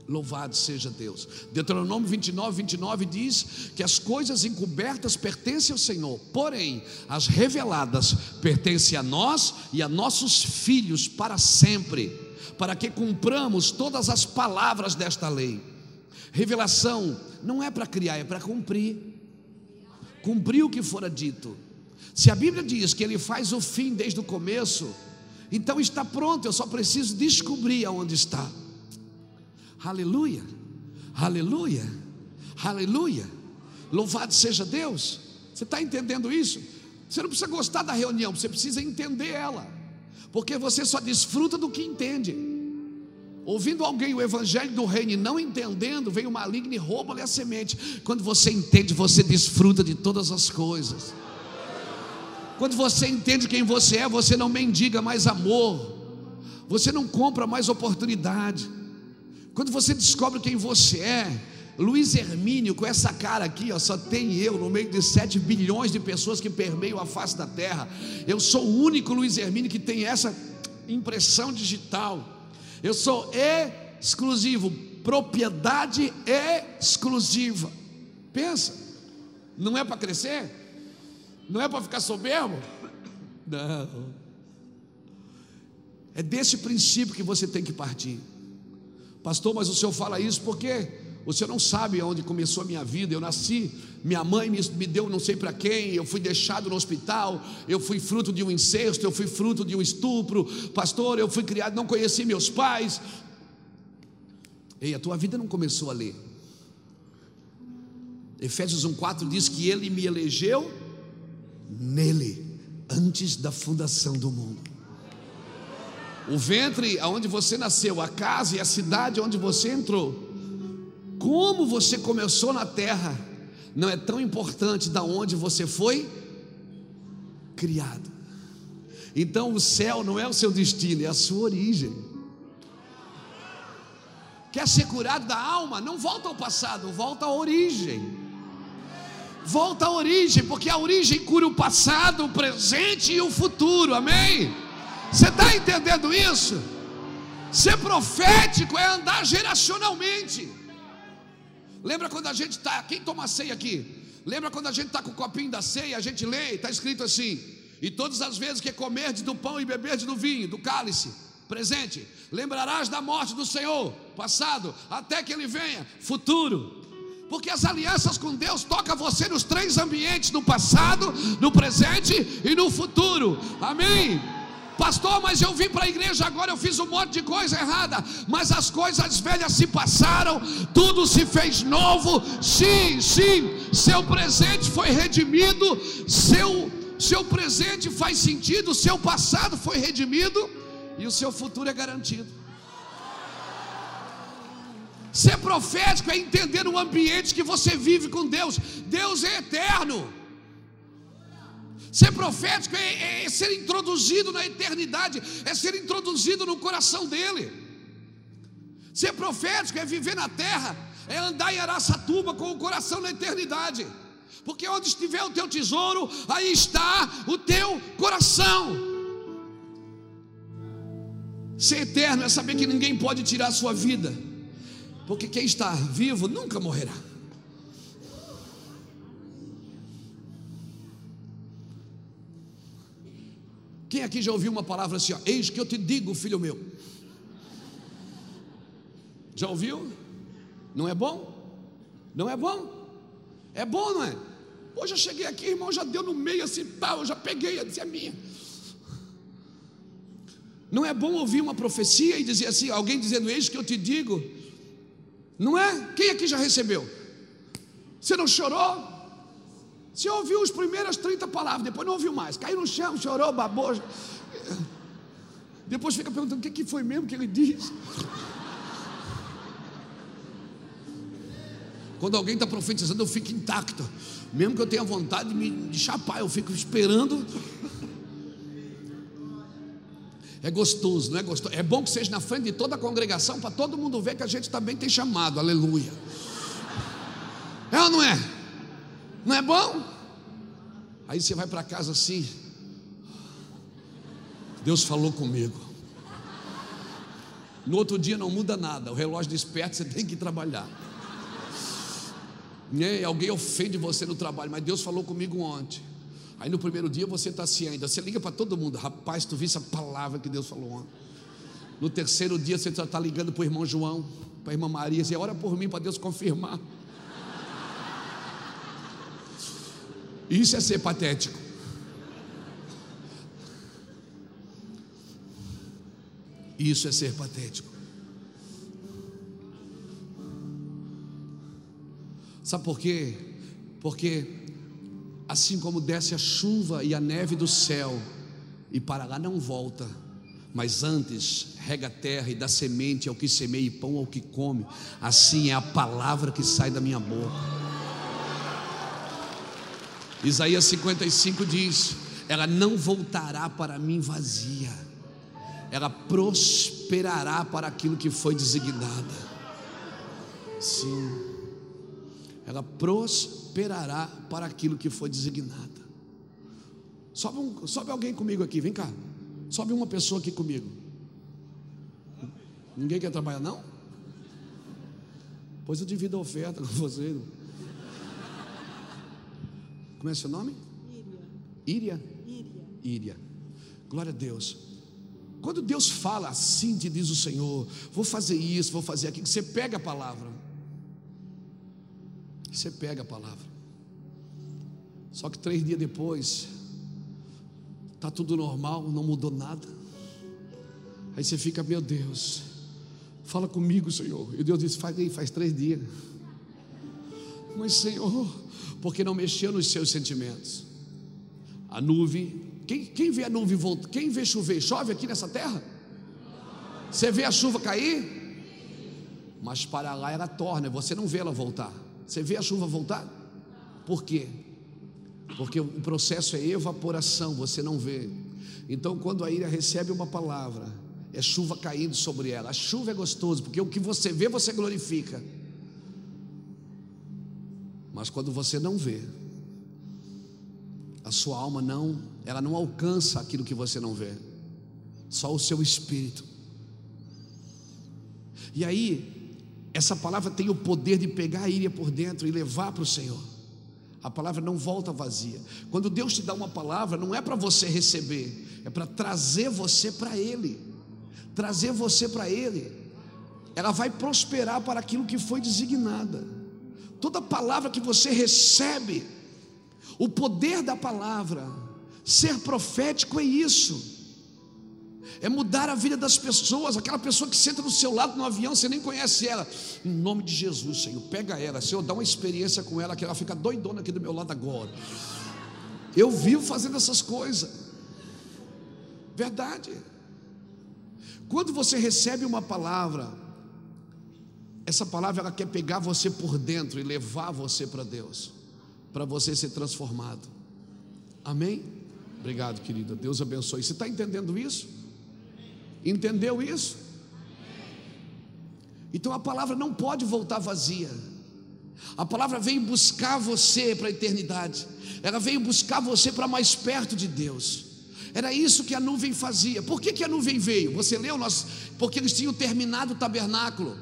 Louvado seja Deus. Deuteronômio 29, 29 diz que as coisas encobertas pertencem ao Senhor, porém, as reveladas pertencem a nós e a nossos filhos para sempre, para que cumpramos todas as palavras desta lei. Revelação não é para criar, é para cumprir. Cumprir o que fora dito. Se a Bíblia diz que ele faz o fim desde o começo, então está pronto, eu só preciso descobrir aonde está. Aleluia, aleluia, aleluia. Louvado seja Deus. Você está entendendo isso? Você não precisa gostar da reunião, você precisa entender ela, porque você só desfruta do que entende. Ouvindo alguém o evangelho do reino e não entendendo, vem o maligno e rouba-lhe a semente. Quando você entende, você desfruta de todas as coisas. Quando você entende quem você é, você não mendiga mais amor, você não compra mais oportunidade. Quando você descobre quem você é, Luiz Hermínio, com essa cara aqui, ó, só tem eu no meio de 7 bilhões de pessoas que permeiam a face da terra. Eu sou o único Luiz Hermínio que tem essa impressão digital. Eu sou exclusivo, propriedade exclusiva. Pensa, não é para crescer? Não é para ficar soberbo? Não. É desse princípio que você tem que partir. Pastor, mas o senhor fala isso porque o senhor não sabe onde começou a minha vida. Eu nasci, minha mãe me, me deu não sei para quem, eu fui deixado no hospital, eu fui fruto de um incesto, eu fui fruto de um estupro. Pastor, eu fui criado, não conheci meus pais. Ei, a tua vida não começou ali. Efésios 1,4 diz que ele me elegeu nele, antes da fundação do mundo. O ventre aonde você nasceu, a casa e a cidade onde você entrou, como você começou na terra, não é tão importante da onde você foi criado. Então o céu não é o seu destino, é a sua origem. Quer ser curado da alma? Não volta ao passado, volta à origem. Volta à origem, porque a origem cura o passado, o presente e o futuro, amém? Você está entendendo isso? Ser profético é andar geracionalmente. Lembra quando a gente está, quem toma ceia aqui? Lembra quando a gente está com o copinho da ceia, a gente lê, está escrito assim: e todas as vezes que comerdes do pão e beberdes do vinho, do cálice, presente, lembrarás da morte do Senhor, passado, até que ele venha, futuro. Porque as alianças com Deus tocam você nos três ambientes: no passado, no presente e no futuro. Amém. Pastor, mas eu vim para a igreja agora, eu fiz um monte de coisa errada, mas as coisas velhas se passaram, tudo se fez novo. Sim, sim, seu presente foi redimido, seu seu presente faz sentido, seu passado foi redimido e o seu futuro é garantido. Ser profético é entender o ambiente que você vive com Deus. Deus é eterno. Ser profético é, é, ser introduzido na eternidade, é ser introduzido no coração dele. Ser profético é viver na terra, é andar em Araçatuba com o coração na eternidade. Porque onde estiver o teu tesouro, aí está o teu coração. Ser eterno é saber que ninguém pode tirar a sua vida, porque quem está vivo nunca morrerá. Quem aqui já ouviu uma palavra assim, ó, eis que eu te digo, filho meu? Já ouviu? Não é bom? Não é bom? É bom, não é? Hoje eu cheguei aqui, irmão, já deu no meio assim, tal, eu já peguei, eu disse é minha. Não é bom ouvir uma profecia e dizer assim, alguém dizendo, eis que eu te digo, não é? Quem aqui já recebeu? Você não chorou? Você ouviu as primeiras 30 palavras, depois não ouviu mais. Caiu no chão, chorou, babou. Depois fica perguntando o que foi mesmo que ele disse. Quando alguém está profetizando, eu fico intacto. Mesmo que eu tenha vontade de me de chapar, eu fico esperando. É gostoso, não é gostoso? É bom que seja na frente de toda a congregação, para todo mundo ver que a gente também tem chamado, aleluia. É ou não é? Não é bom? Aí você vai para casa assim. Deus falou comigo. No outro dia não muda nada. O relógio desperta, você tem que trabalhar. E alguém ofende você no trabalho, mas Deus falou comigo ontem. Aí no primeiro dia você está assim ainda. Você liga para todo mundo, rapaz, tu viste a palavra que Deus falou ontem. No terceiro dia você está ligando para o irmão João, para a irmã Maria, você ora por mim para Deus confirmar. Isso é ser patético. Isso é ser patético. Sabe por quê? Porque assim como desce a chuva e a neve do céu, e para lá não volta, mas antes rega a terra e dá semente ao que semeia e pão ao que come, assim é a palavra que sai da minha boca. Isaías 55 diz: Ela não voltará para mim vazia, ela prosperará para aquilo que foi designada. Sim, ela prosperará para aquilo que foi designada. Sobe, um, sobe alguém comigo aqui, vem cá. Sobe uma pessoa aqui comigo. Ninguém quer trabalhar, não? Pois eu divido a oferta com você. Como é seu nome? Íria. Íria? Íria. Glória a Deus. Quando Deus fala assim, te diz o Senhor, vou fazer isso, vou fazer aquilo, você pega a palavra. Você pega a palavra. Só que três dias depois, está tudo normal, não mudou nada. Aí você fica, meu Deus, fala comigo, Senhor. E Deus disse: faz aí, faz três dias. Mas, Senhor, porque não mexeu nos seus sentimentos. A nuvem, quem, quem vê a nuvem voltar? Quem vê chover? Chove aqui nessa terra? Você vê a chuva cair? Mas para lá ela torna, você não vê ela voltar. Você vê a chuva voltar? Por quê? Porque o processo é evaporação, você não vê. Então, quando a ilha recebe uma palavra, é chuva caindo sobre ela. A chuva é gostoso, porque o que você vê, você glorifica. Mas quando você não vê, a sua alma não, ela não alcança aquilo que você não vê. Só o seu espírito. E aí, essa palavra tem o poder de pegar a ilha por dentro e levar para o Senhor. A palavra não volta vazia. Quando Deus te dá uma palavra, não é para você receber, é para trazer você para Ele. Trazer você para Ele. Ela vai prosperar para aquilo que foi designada. Toda palavra que você recebe, o poder da palavra, ser profético é isso é mudar a vida das pessoas. Aquela pessoa que senta do seu lado no avião, você nem conhece ela. Em nome de Jesus, Senhor, pega ela, Senhor, dá uma experiência com ela, que ela fica doidona aqui do meu lado agora. Eu vivo fazendo essas coisas. Verdade. Quando você recebe uma palavra, essa palavra ela quer pegar você por dentro e levar você para Deus, para você ser transformado. Amém? Obrigado, querida. Deus abençoe. Você está entendendo isso? Entendeu isso? Então a palavra não pode voltar vazia. A palavra veio buscar você para a eternidade. Ela veio buscar você para mais perto de Deus. Era isso que a nuvem fazia. Por que, que a nuvem veio? Você leu? Nós, porque eles tinham terminado o tabernáculo.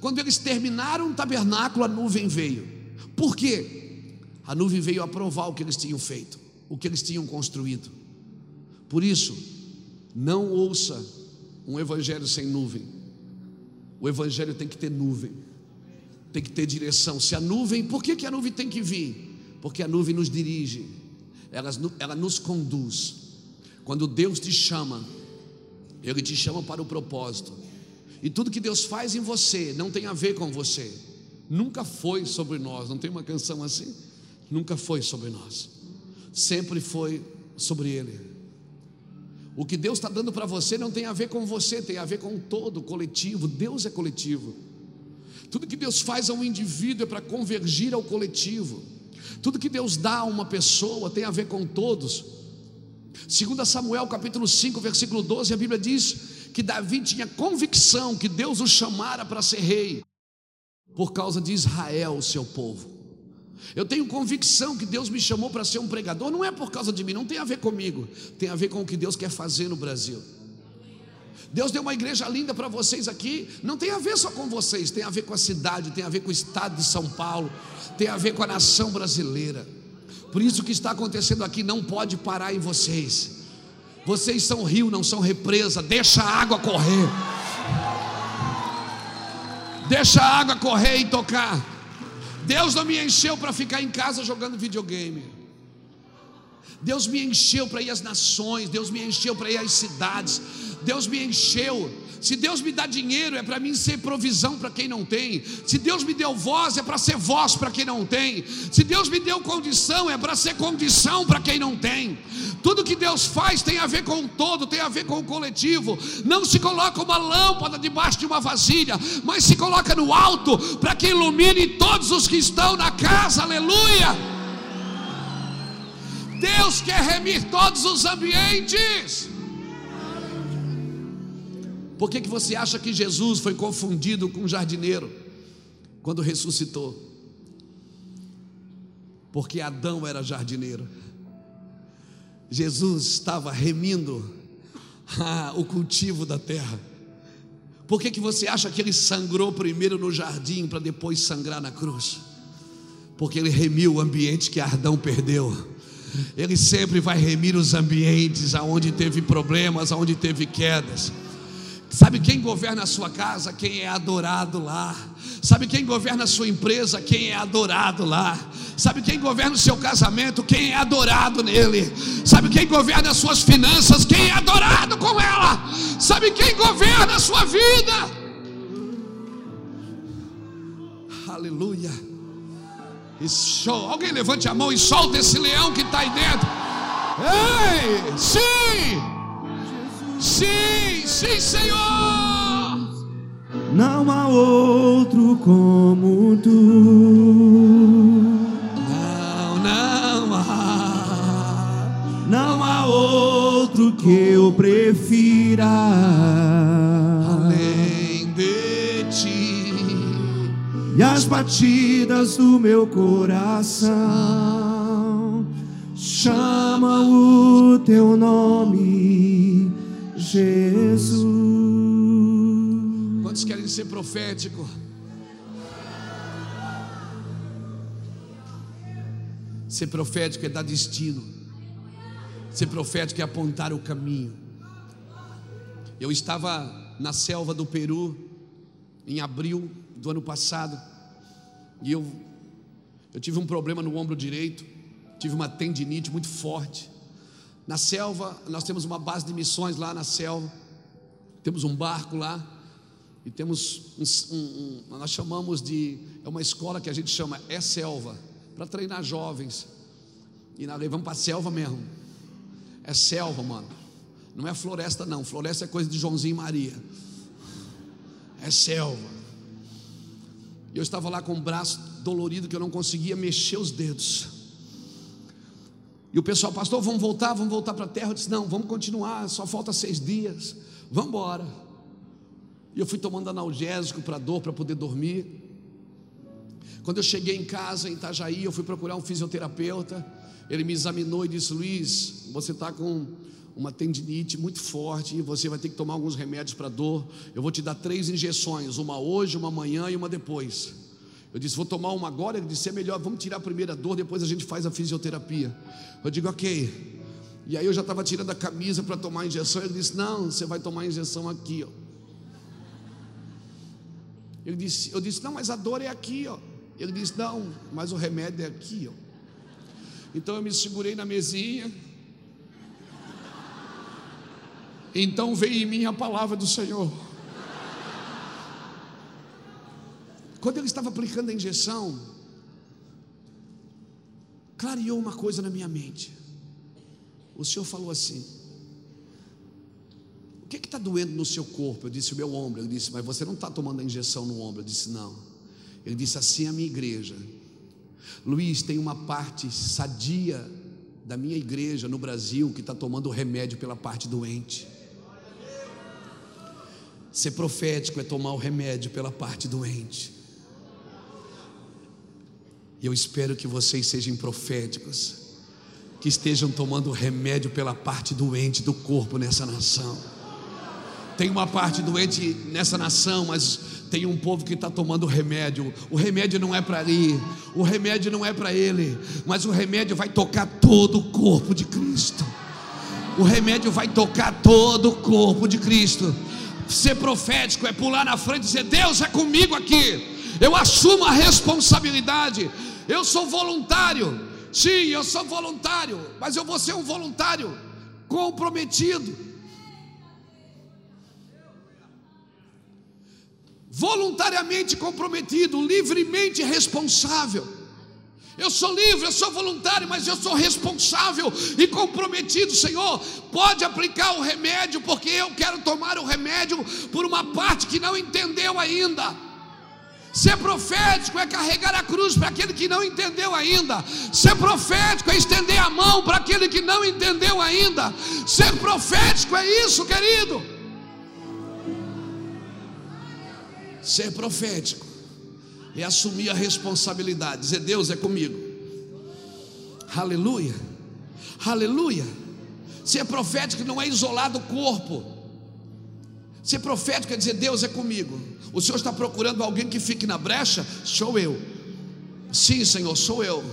Quando eles terminaram o tabernáculo, a nuvem veio. Por quê? A nuvem veio aprovar o que eles tinham feito, o que eles tinham construído. Por isso, não ouça um evangelho sem nuvem. O evangelho tem que ter nuvem, tem que ter direção. Se a nuvem, por que, que a nuvem tem que vir? Porque a nuvem nos dirige, ela, ela nos conduz. Quando Deus te chama, Ele te chama para o propósito. E tudo que Deus faz em você não tem a ver com você. Nunca foi sobre nós. Não tem uma canção assim? Nunca foi sobre nós. Sempre foi sobre Ele. O que Deus está dando para você não tem a ver com você, tem a ver com todo, coletivo. Deus é coletivo. Tudo que Deus faz a um indivíduo é para convergir ao coletivo. Tudo que Deus dá a uma pessoa tem a ver com todos. Segundo Samuel capítulo 5, versículo 12, a Bíblia diz que Davi tinha convicção que Deus o chamara para ser rei por causa de Israel, o seu povo. Eu tenho convicção que Deus me chamou para ser um pregador, não é por causa de mim, não tem a ver comigo, tem a ver com o que Deus quer fazer no Brasil. Deus deu uma igreja linda para vocês aqui, não tem a ver só com vocês, tem a ver com a cidade, tem a ver com o estado de São Paulo, tem a ver com a nação brasileira. Por isso que está acontecendo aqui não pode parar em vocês. Vocês são rio, não são represa, deixa a água correr. Deixa a água correr e tocar. Deus não me encheu para ficar em casa jogando videogame. Deus me encheu para ir às nações, Deus me encheu para ir às cidades, Deus me encheu. Se Deus me dá dinheiro, é para mim ser provisão para quem não tem. Se Deus me deu voz, é para ser voz para quem não tem. Se Deus me deu condição, é para ser condição para quem não tem. Tudo que Deus faz tem a ver com o todo, tem a ver com o coletivo. Não se coloca uma lâmpada debaixo de uma vasilha, mas se coloca no alto para que ilumine todos os que estão na casa. Aleluia! Deus quer remir todos os ambientes. Por que, que você acha que Jesus foi confundido com um jardineiro quando ressuscitou? Porque Adão era jardineiro. Jesus estava remindo ah, o cultivo da terra. Por que, que você acha que ele sangrou primeiro no jardim para depois sangrar na cruz? Porque ele remiu o ambiente que Adão perdeu. Ele sempre vai remir os ambientes aonde teve problemas, aonde teve quedas. Sabe quem governa a sua casa? Quem é adorado lá. Sabe quem governa a sua empresa? Quem é adorado lá. Sabe quem governa o seu casamento? Quem é adorado nele. Sabe quem governa as suas finanças? Quem é adorado com ela. Sabe quem governa a sua vida? Aleluia. Show. Alguém levante a mão e solta esse leão que está aí dentro. Ei, sim, sim, sim, Senhor. Não há outro como tu. Não, não há. Não há outro que irá. além E as batidas do meu coração chamam o teu nome, Jesus. Quantos querem ser profético? Ser profético é dar destino. Ser profético é apontar o caminho. Eu estava na selva do Peru em abril do ano passado e eu eu tive um problema no ombro direito, tive uma tendinite muito forte. Na selva, nós temos uma base de missões lá na selva. Temos um barco lá e temos um, um, um, nós chamamos de é uma escola que a gente chama é selva para treinar jovens. E nós vamos para a selva mesmo. É selva, mano. Não é floresta não. Floresta é coisa de Joãozinho e Maria. É selva. Eu estava lá com o braço dolorido que eu não conseguia mexer os dedos. E o pessoal, pastor, vamos voltar, vamos voltar para a terra. Eu disse, não, vamos continuar, só falta seis dias, vamos embora. E eu fui tomando analgésico para dor, para poder dormir. Quando eu cheguei em casa, em Itajaí, eu fui procurar um fisioterapeuta. Ele me examinou e disse: Luiz, você está com uma tendinite muito forte e você vai ter que tomar alguns remédios para dor. Eu vou te dar três injeções, uma hoje, uma amanhã e uma depois. Eu disse, vou tomar uma agora. Ele disse, é melhor, vamos tirar a primeira dor, depois a gente faz a fisioterapia. Eu digo, ok. E aí eu já estava tirando a camisa para tomar a injeção. Ele disse, não, você vai tomar a injeção aqui, ó. Ele disse, eu disse, não, mas a dor é aqui, ó. Ele disse, não, mas o remédio é aqui, ó. Então eu me segurei na mesinha Então veio em mim a palavra do Senhor. Quando ele estava aplicando a injeção, clareou uma coisa na minha mente. O Senhor falou assim: O que está doendo no seu corpo? Eu disse: O meu ombro. Ele disse: Mas você não está tomando a injeção no ombro? Eu disse: Não. Ele disse: Assim é a minha igreja. Luiz, tem uma parte sadia da minha igreja no Brasil que está tomando remédio pela parte doente. Ser profético é tomar o remédio pela parte doente. E eu espero que vocês sejam proféticos, que estejam tomando remédio pela parte doente do corpo nessa nação. Tem uma parte doente nessa nação, mas tem um povo que está tomando remédio. O remédio não é para ali, o remédio não é para ele, mas o remédio vai tocar todo o corpo de Cristo. O remédio vai tocar todo o corpo de Cristo. Ser profético é pular na frente e dizer: Deus é comigo aqui. Eu assumo a responsabilidade. Eu sou voluntário. Sim, eu sou voluntário, mas eu vou ser um voluntário comprometido. Voluntariamente comprometido, livremente responsável. Eu sou livre, eu sou voluntário, mas eu sou responsável e comprometido, Senhor. Pode aplicar o remédio, porque eu quero tomar o remédio por uma parte que não entendeu ainda. Ser profético é carregar a cruz para aquele que não entendeu ainda. Ser profético é estender a mão para aquele que não entendeu ainda. Ser profético é isso, querido. Ser profético é assumir a responsabilidade, dizer: Deus é comigo. Aleluia, aleluia. Ser profético não é isolar do corpo. Ser profético é dizer: Deus é comigo. O Senhor está procurando alguém que fique na brecha? Sou eu. Sim, Senhor, sou eu.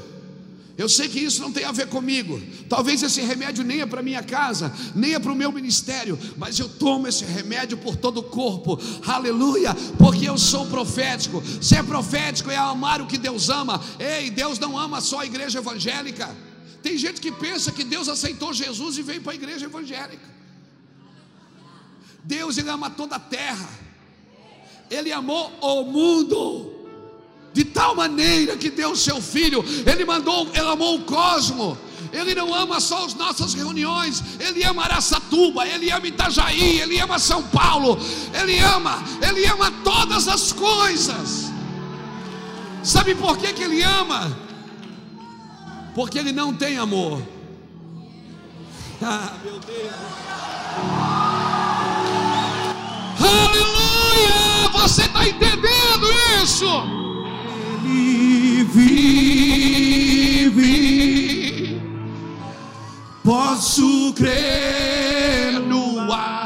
Eu sei que isso não tem a ver comigo. Talvez esse remédio nem é para minha casa, nem é para o meu ministério, mas eu tomo esse remédio por todo o corpo. Aleluia, porque eu sou profético. Ser profético é amar o que Deus ama. Ei, Deus não ama só a igreja evangélica. Tem gente que pensa que Deus aceitou Jesus e veio para a igreja evangélica. Deus ele ama toda a terra. Ele amou o mundo de tal maneira que deu o seu filho, ele mandou, ele amou o cosmo. Ele não ama só as nossas reuniões, ele ama Araçatuba, ele ama Itajaí, ele ama São Paulo, ele ama, ele ama todas as coisas. Sabe por que, que ele ama? Porque ele não tem amor. (laughs) Ah, meu Deus. Aleluia! Você está entendendo isso? Ele vive. Posso crer no amanhã.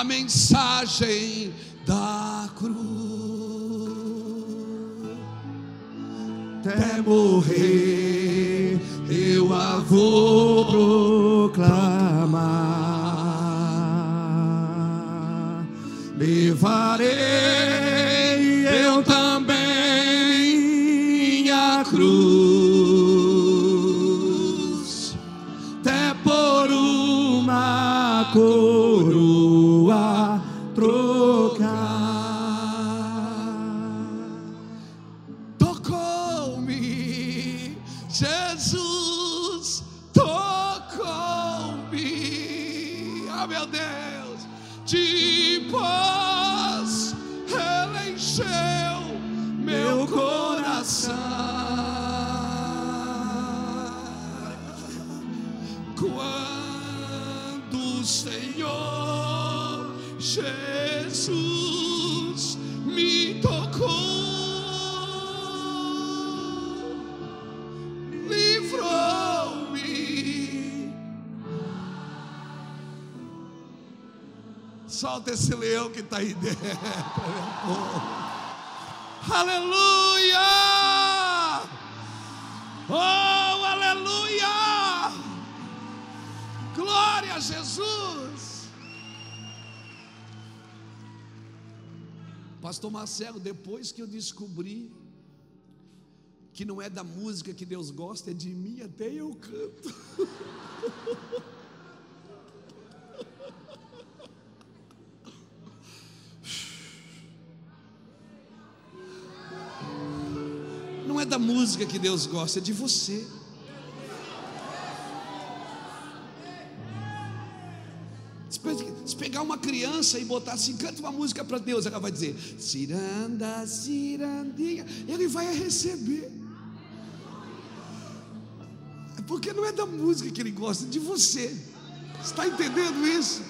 A mensagem da cruz. até morrer eu a vou proclamar. Levarei eu também minha cruz, até por uma coroa Jesus me tocou, livrou-me. Solta esse leão que está aí dentro. (laughs) Aleluia! Oh, aleluia! Glória a Jesus! Pastor Marcelo, depois que eu descobri que não é da música que Deus gosta, é de mim, até eu canto. (laughs) Não é da música que Deus gosta, é de você. Pegar uma criança e botar assim, canta uma música para Deus, ela vai dizer, ciranda, cirandinha, ele vai receber. É Porque não é da música que ele gosta, é de você. Está entendendo isso?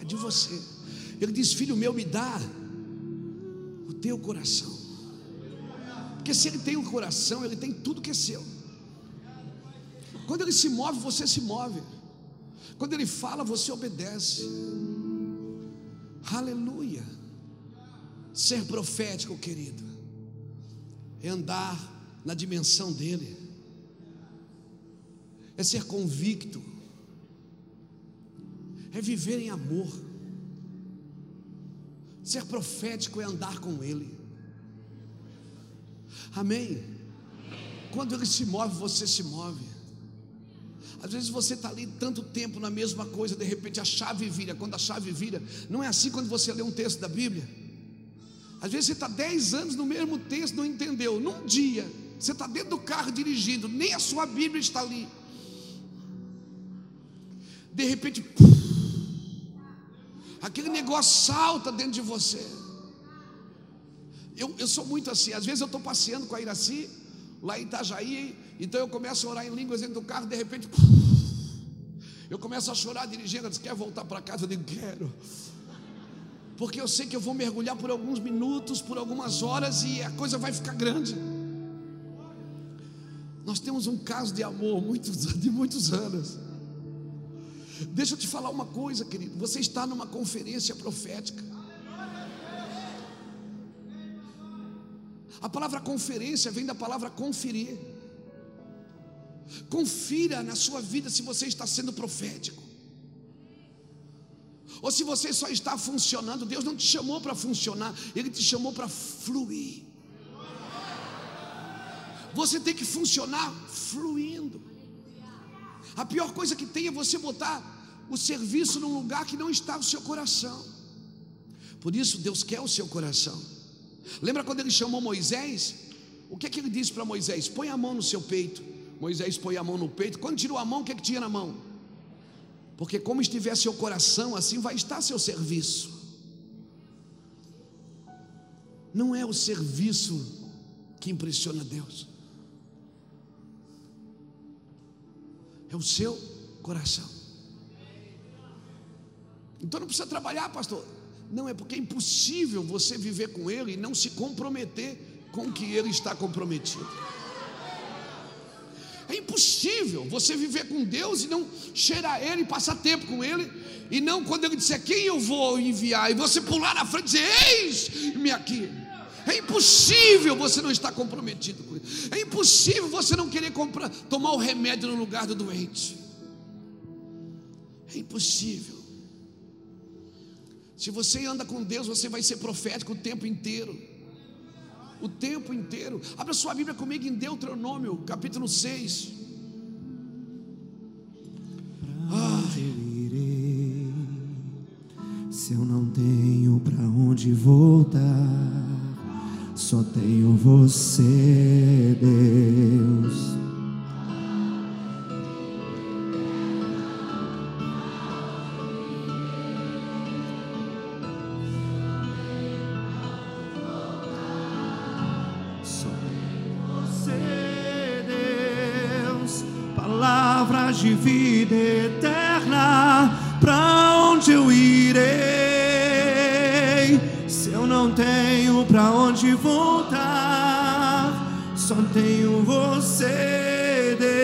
É de você. Ele diz, filho meu, me dá o teu coração. Porque se ele tem um coração, ele tem tudo que é seu. Quando ele se move, você se move. Quando ele fala, você obedece. Aleluia. Ser profético, querido, é andar na dimensão dele, é ser convicto, é viver em amor. Ser profético é andar com ele. Amém? Quando ele se move, você se move. Às vezes você está ali tanto tempo na mesma coisa, de repente a chave vira. Quando a chave vira, não é assim quando você lê um texto da Bíblia. Às vezes você está 10 anos no mesmo texto, não entendeu. Num dia, você está dentro do carro dirigindo, nem a sua Bíblia está ali. De repente, aquele negócio salta dentro de você. Eu, eu sou muito assim, às vezes eu estou passeando com a Iraci, lá em Itajaí, então eu começo a orar em línguas dentro do carro, de repente, eu começo a chorar dirigindo, ela diz, quer voltar para casa? Eu digo, quero. Porque eu sei que eu vou mergulhar por alguns minutos, por algumas horas e a coisa vai ficar grande. Nós temos um caso de amor muitos, (laughs) de muitos anos. Deixa eu te falar uma coisa, querido. Você está numa conferência profética. A palavra conferência vem da palavra conferir. Confira na sua vida se você está sendo profético. Ou se você só está funcionando, Deus não te chamou para funcionar, Ele te chamou para fluir. Você tem que funcionar fluindo. A pior coisa que tem é você botar o serviço num lugar que não está o seu coração. Por isso, Deus quer o seu coração. Lembra quando ele chamou Moisés? O que é que ele disse para Moisés? Põe a mão no seu peito. Moisés põe a mão no peito. Quando tirou a mão, o que é que tinha na mão? Porque como estiver seu coração, assim vai estar seu serviço. Não é o serviço que impressiona Deus. É o seu coração. Então não precisa trabalhar, pastor. Não, é porque é impossível você viver com Ele e não se comprometer com o que Ele está comprometido. É impossível você viver com Deus e não cheirar Ele, passar tempo com Ele, e não quando Ele disser quem eu vou enviar, e você pular na frente e dizer: Eis-me aqui. É impossível você não estar comprometido com isso. É impossível você não querer comprar, tomar o remédio no lugar do doente. É impossível. Se você anda com Deus, você vai ser profético o tempo inteiro. O tempo inteiro. Abra sua Bíblia comigo em Deuteronômio, capítulo 6. Ah. Eu irei, se eu não tenho para onde voltar, só tenho você, Deus. Tenho você, Deus.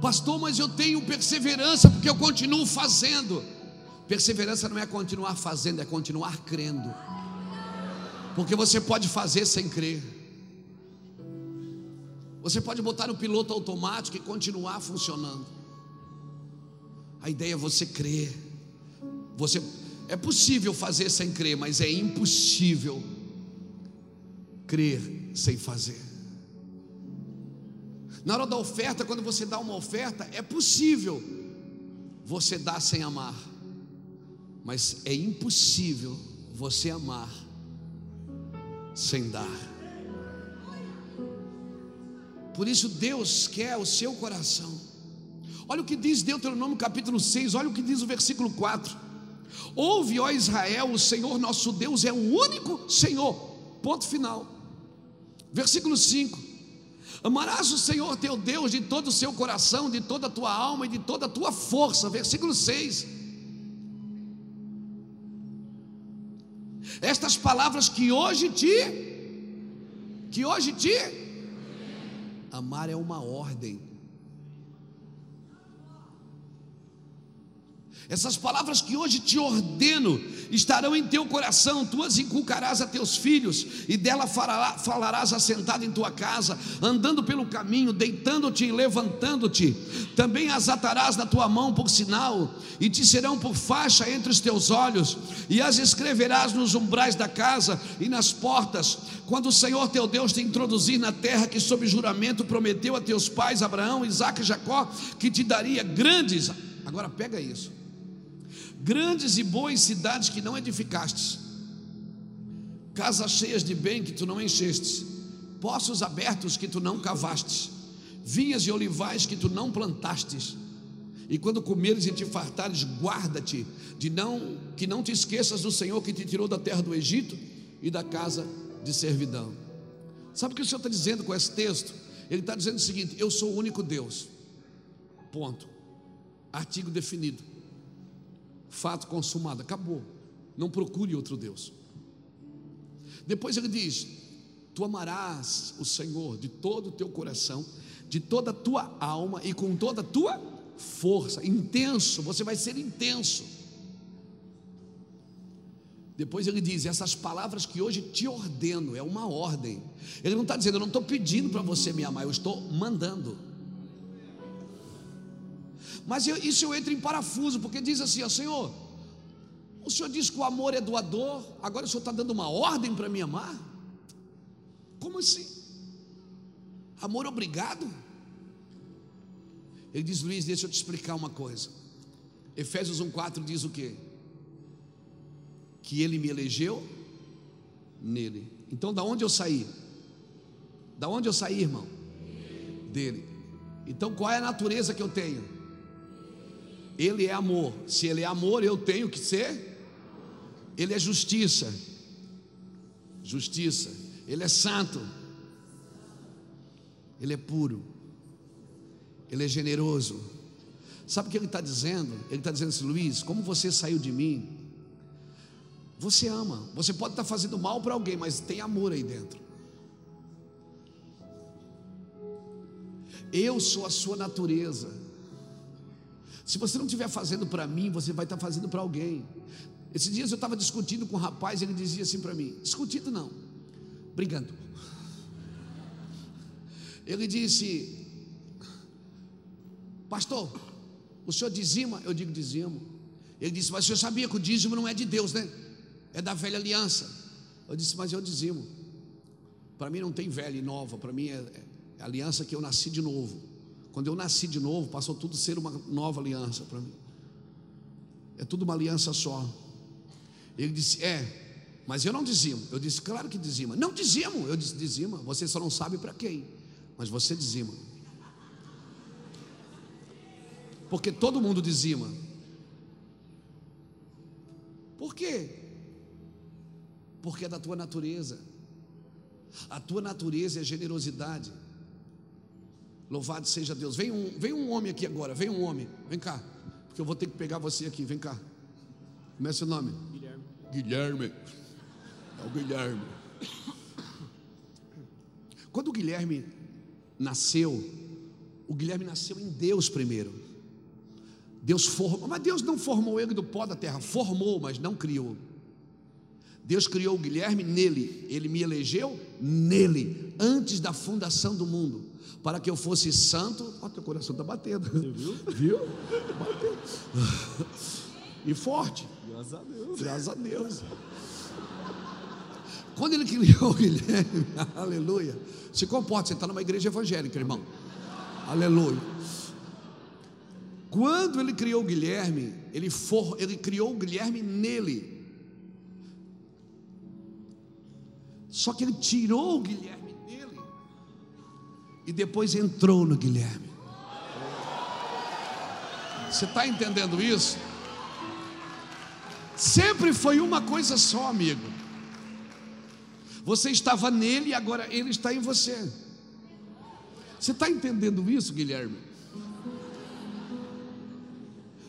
Pastor, mas eu tenho perseverança porque eu continuo fazendo. Perseverança não é continuar fazendo, é continuar crendo. Porque você pode fazer sem crer. Você pode botar no piloto automático e continuar funcionando. A ideia é você crer. Você é possível fazer sem crer, mas é impossível crer sem fazer. Na hora da oferta, quando você dá uma oferta, é possível você dar sem amar, mas é impossível você amar sem dar. Por isso Deus quer o seu coração. Olha o que diz Deuteronômio capítulo 6, olha o que diz o versículo 4. Ouve, ó Israel, o Senhor nosso Deus é o único Senhor. Ponto final. Versículo 5. Amarás o Senhor teu Deus de todo o seu coração, de toda a tua alma e de toda a tua força. Versículo 6. Estas palavras que hoje te que hoje te amar é uma ordem. Essas palavras que hoje te ordeno estarão em teu coração, tu as inculcarás a teus filhos, e dela falará, falarás assentado em tua casa, andando pelo caminho, deitando-te e levantando-te. Também as atarás na tua mão por sinal, e te serão por faixa entre os teus olhos, e as escreverás nos umbrais da casa e nas portas, quando o Senhor teu Deus te introduzir na terra que, sob juramento, prometeu a teus pais Abraão, Isaque e Jacó, que te daria grandes. Agora pega isso grandes e boas cidades que não edificastes, casas cheias de bem que tu não enchestes, poços abertos que tu não cavastes, vinhas e olivais que tu não plantastes. E quando comeres e te fartares, guarda-te de não que não te esqueças do Senhor que te tirou da terra do Egito e da casa de servidão. Sabe o que o Senhor está dizendo com esse texto? Ele está dizendo o seguinte: Eu sou o único Deus. Ponto. Artigo definido fato consumado, acabou. Não procure outro Deus. Depois ele diz: Tu amarás o Senhor de todo o teu coração, de toda a tua alma e com toda a tua força. Intenso, você vai ser intenso. Depois ele diz: essas palavras que hoje te ordeno, é uma ordem. Ele não está dizendo, eu não estou pedindo para você me amar, eu estou mandando. Mas eu, isso eu entro em parafuso, porque diz assim: ó, Senhor, o Senhor diz que o amor é doador, agora o Senhor está dando uma ordem para me amar? Como assim? Amor obrigado? Ele diz, Luiz, deixa eu te explicar uma coisa. Efésios 1,4 diz o quê? Que ele me elegeu nele. Então, da onde eu saí? Da onde eu saí, irmão? Dele. Então, qual é a natureza que eu tenho? Ele é amor. Se ele é amor, eu tenho que ser. Ele é justiça. Justiça. Ele é santo. Ele é puro. Ele é generoso. Sabe o que ele está dizendo? Ele está dizendo assim, Luiz, como você saiu de mim, você ama. Você pode estar tá fazendo mal para alguém, mas tem amor aí dentro. Eu sou a sua natureza. Se você não estiver fazendo para mim, você vai estar tá fazendo para alguém. Esses dias eu estava discutindo com um rapaz, ele dizia assim para mim: discutindo não, brigando. Ele disse: Pastor, o senhor dizima? Eu digo dizimo. Ele disse: Mas o senhor sabia que o dízimo não é de Deus, né? É da velha aliança. Eu disse: Mas eu dizimo. Para mim não tem velha e nova, para mim é, é aliança que eu nasci de novo. Quando eu nasci de novo, passou tudo a ser uma nova aliança para mim. É tudo uma aliança só. Ele disse: É, mas eu não dizimo. Eu disse: Claro que dizima. Não dizimo. Eu disse: Dizima. Você só não sabe para quem, mas você dizima. Porque todo mundo dizima. Por quê? Porque é da tua natureza. A tua natureza é generosidade. Louvado seja Deus. Vem um, vem um homem aqui agora. Vem um homem. Vem cá. Porque eu vou ter que pegar você aqui. Vem cá. Como é seu nome? Guilherme. Guilherme. É o Guilherme. Quando o Guilherme nasceu, o Guilherme nasceu em Deus primeiro. Deus formou, mas Deus não formou ele do pó da terra, formou, mas não criou. Deus criou o Guilherme nele, ele me elegeu nele, antes da fundação do mundo, para que eu fosse santo. Ó, teu coração está batendo. Você viu? (laughs) Viu? Bateu. (laughs) E forte. Graças a Deus. Graças a Deus. Quando ele criou o Guilherme, (laughs) aleluia. Se comporta, você está numa igreja evangélica, irmão. Aleluia. Quando ele criou o Guilherme, ele, for, ele criou o Guilherme nele. Só que ele tirou o Guilherme e depois entrou no Guilherme. Você está entendendo isso? Sempre foi uma coisa só, amigo. Você estava nele e agora ele está em você. Você está entendendo isso, Guilherme?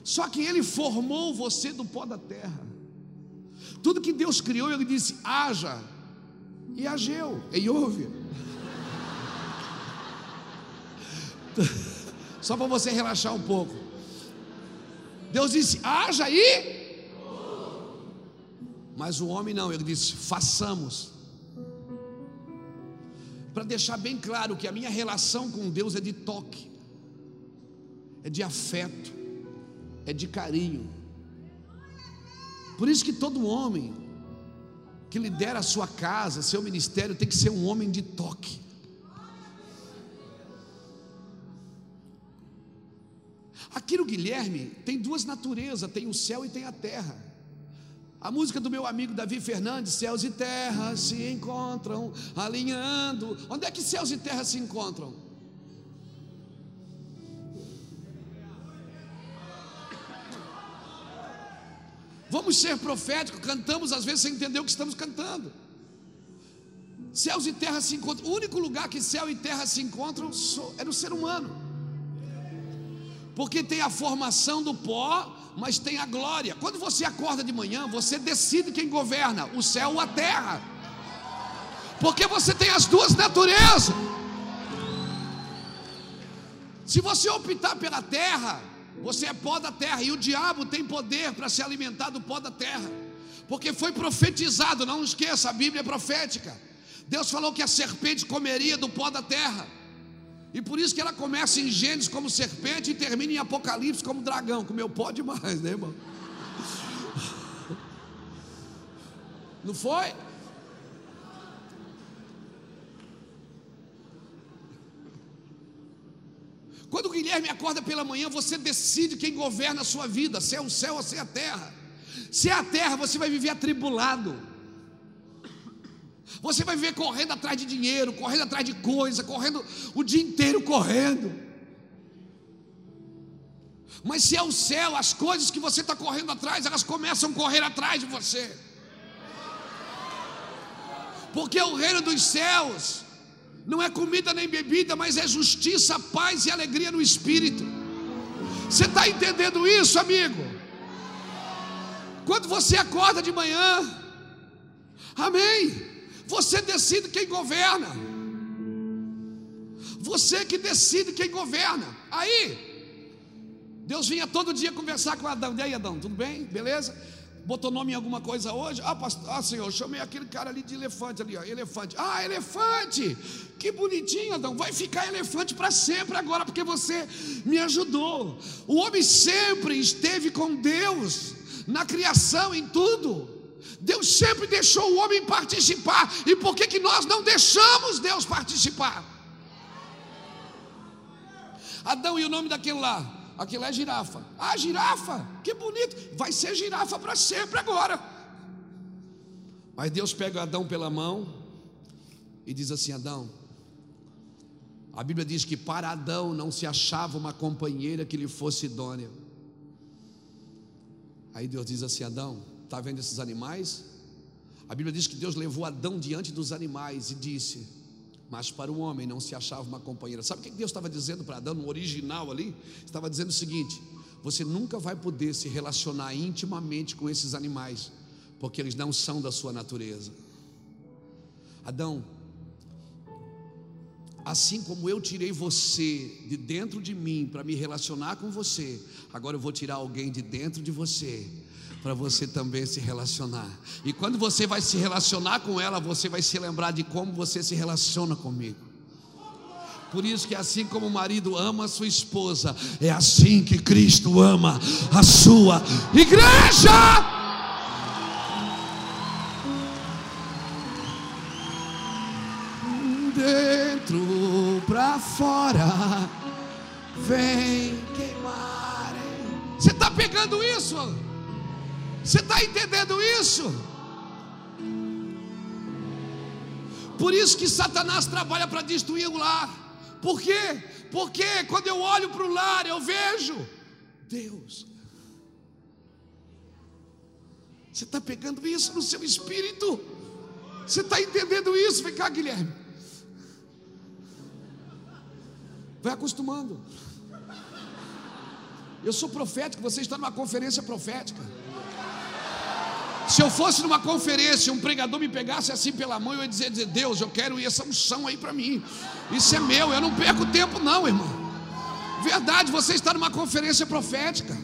Só que Ele formou você do pó da terra. Tudo que Deus criou, Ele disse: haja, e ageu, e houve. (laughs) Só para você relaxar um pouco. Deus disse: haja e. Mas o homem não, ele disse: façamos. Para deixar bem claro que a minha relação com Deus é de toque, é de afeto é de carinho. Por isso que todo homem que lidera a sua casa, seu ministério, tem que ser um homem de toque. Aqui no Guilherme tem duas naturezas, tem o céu e tem a terra. A música do meu amigo Davi Fernandes, céus e terra se encontram, alinhando. Onde é que céus e terra se encontram? Vamos ser proféticos, cantamos às vezes sem entender o que estamos cantando. Céus e terra se encontram. O único lugar que céu e terra se encontram é no ser humano. Porque tem a formação do pó, mas tem a glória. Quando você acorda de manhã, você decide quem governa, o céu ou a terra. Porque você tem as duas naturezas. Se você optar pela terra, você é pó da terra e o diabo tem poder para se alimentar do pó da terra. Porque foi profetizado, não esqueça, a Bíblia é profética. Deus falou que a serpente comeria do pó da terra. E por isso que ela começa em Gênesis como serpente e termina em Apocalipse como dragão. Comeu pó demais, né, irmão? Não foi? Quando o Guilherme acorda pela manhã, você decide quem governa a sua vida, se é o céu ou se é a terra. Se é a terra, você vai viver atribulado. Você vai viver correndo atrás de dinheiro, correndo atrás de coisa, correndo o dia inteiro correndo. Mas se é o céu, as coisas que você está correndo atrás, elas começam a correr atrás de você. Porque o reino dos céus não é comida nem bebida, mas é justiça, paz e alegria no espírito. Você está entendendo isso, amigo? Quando você acorda de manhã, amém. Você decide quem governa. Você que decide quem governa. Aí, Deus vinha todo dia conversar com Adão. E aí, Adão, tudo bem? Beleza? Botou nome em alguma coisa hoje? Ah, pastor, ah, senhor, chamei aquele cara ali de elefante ali, ó, elefante. Ah, elefante! Que bonitinho, Adão. Vai ficar elefante para sempre agora, porque você me ajudou. O homem sempre esteve com Deus na criação, em tudo. Deus sempre deixou o homem participar. E por que, que nós não deixamos Deus participar? Adão e o nome daquele lá? Aquilo é girafa. Ah, girafa, que bonito. Vai ser girafa para sempre agora. Mas Deus pega Adão pela mão e diz assim: Adão, a Bíblia diz que para Adão não se achava uma companheira que lhe fosse idônea. Aí Deus diz assim: Adão, está vendo esses animais? A Bíblia diz que Deus levou Adão diante dos animais e disse: Mas para o homem não se achava uma companheira. Sabe o que Deus estava dizendo para Adão no original ali? Estava dizendo o seguinte: Você nunca vai poder se relacionar intimamente com esses animais, porque eles não são da sua natureza. Adão, assim como eu tirei você de dentro de mim para me relacionar com você, agora eu vou tirar alguém de dentro de você para você também se relacionar. E quando você vai se relacionar com ela, você vai se lembrar de como você se relaciona comigo. Por isso que assim como o marido ama a sua esposa, é assim que Cristo ama a sua igreja. dentro para fora vem queimar. Você está pegando isso? Você está entendendo isso? Por isso que Satanás trabalha para destruir o lar. Por quê? Porque quando eu olho para o lar, eu vejo Deus. Você está pegando isso no seu espírito? Você está entendendo isso? Vem cá, Guilherme. Vai acostumando. Eu sou profético, você está numa conferência profética. Se eu fosse numa conferência, um pregador me pegasse assim pela mão, eu ia dizer, dizer Deus, eu quero essa unção aí para mim. Isso é meu, eu não perco tempo, não, irmão. Verdade, você está numa conferência profética.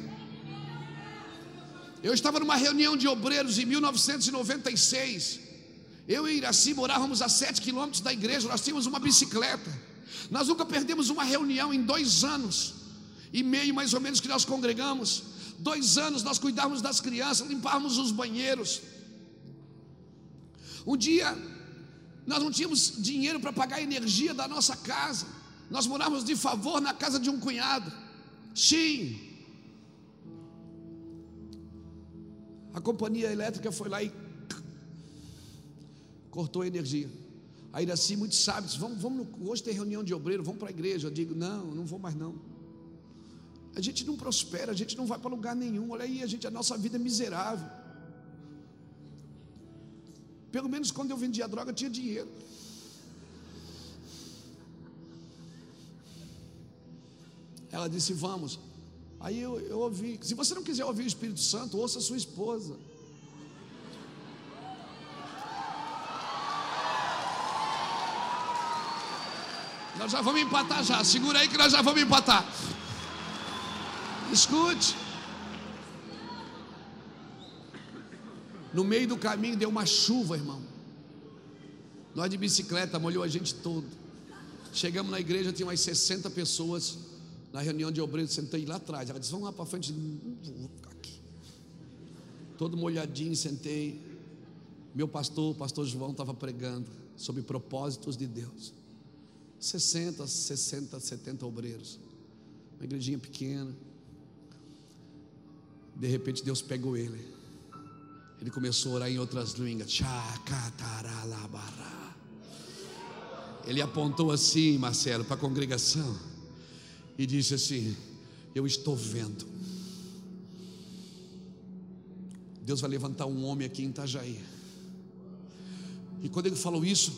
Eu estava numa reunião de obreiros em 1996. Eu e Iraci morávamos a sete quilômetros da igreja, nós tínhamos uma bicicleta. Nós nunca perdemos uma reunião em dois anos e meio mais ou menos que nós congregamos. Dois anos nós cuidávamos das crianças, limpávamos os banheiros. Um dia nós não tínhamos dinheiro para pagar a energia da nossa casa. Nós morávamos de favor na casa de um cunhado. Sim. A companhia elétrica foi lá e cortou a energia. Aí assim, muito sábios, vamos, vamos hoje ter reunião de obreiro, vamos para a igreja. Eu digo, não, não vou mais não. A gente não prospera, a gente não vai para lugar nenhum. Olha aí, a gente, a nossa vida é miserável. Pelo menos quando eu vendia droga, eu tinha dinheiro. Ela disse: Vamos. Aí eu, eu ouvi. Se você não quiser ouvir o Espírito Santo, ouça sua esposa. Nós já vamos empatar já. Segura aí que nós já vamos empatar. Escute. No meio do caminho deu uma chuva, irmão. Nós de bicicleta molhou a gente todo. Chegamos na igreja, tinha umas 60 pessoas na reunião de obreiros, sentei lá atrás. Ela disse: Vamos lá para frente. Vou ficar aqui. Todo molhadinho, sentei. Meu pastor, o pastor João, estava pregando sobre propósitos de Deus. 60, 60, 70 obreiros. Uma igrejinha pequena. De repente Deus pegou ele. Ele começou a orar em outras línguas. Ele apontou assim, Marcelo, para a congregação e disse assim: Eu estou vendo. Deus vai levantar um homem aqui em Itajaí. E quando ele falou isso,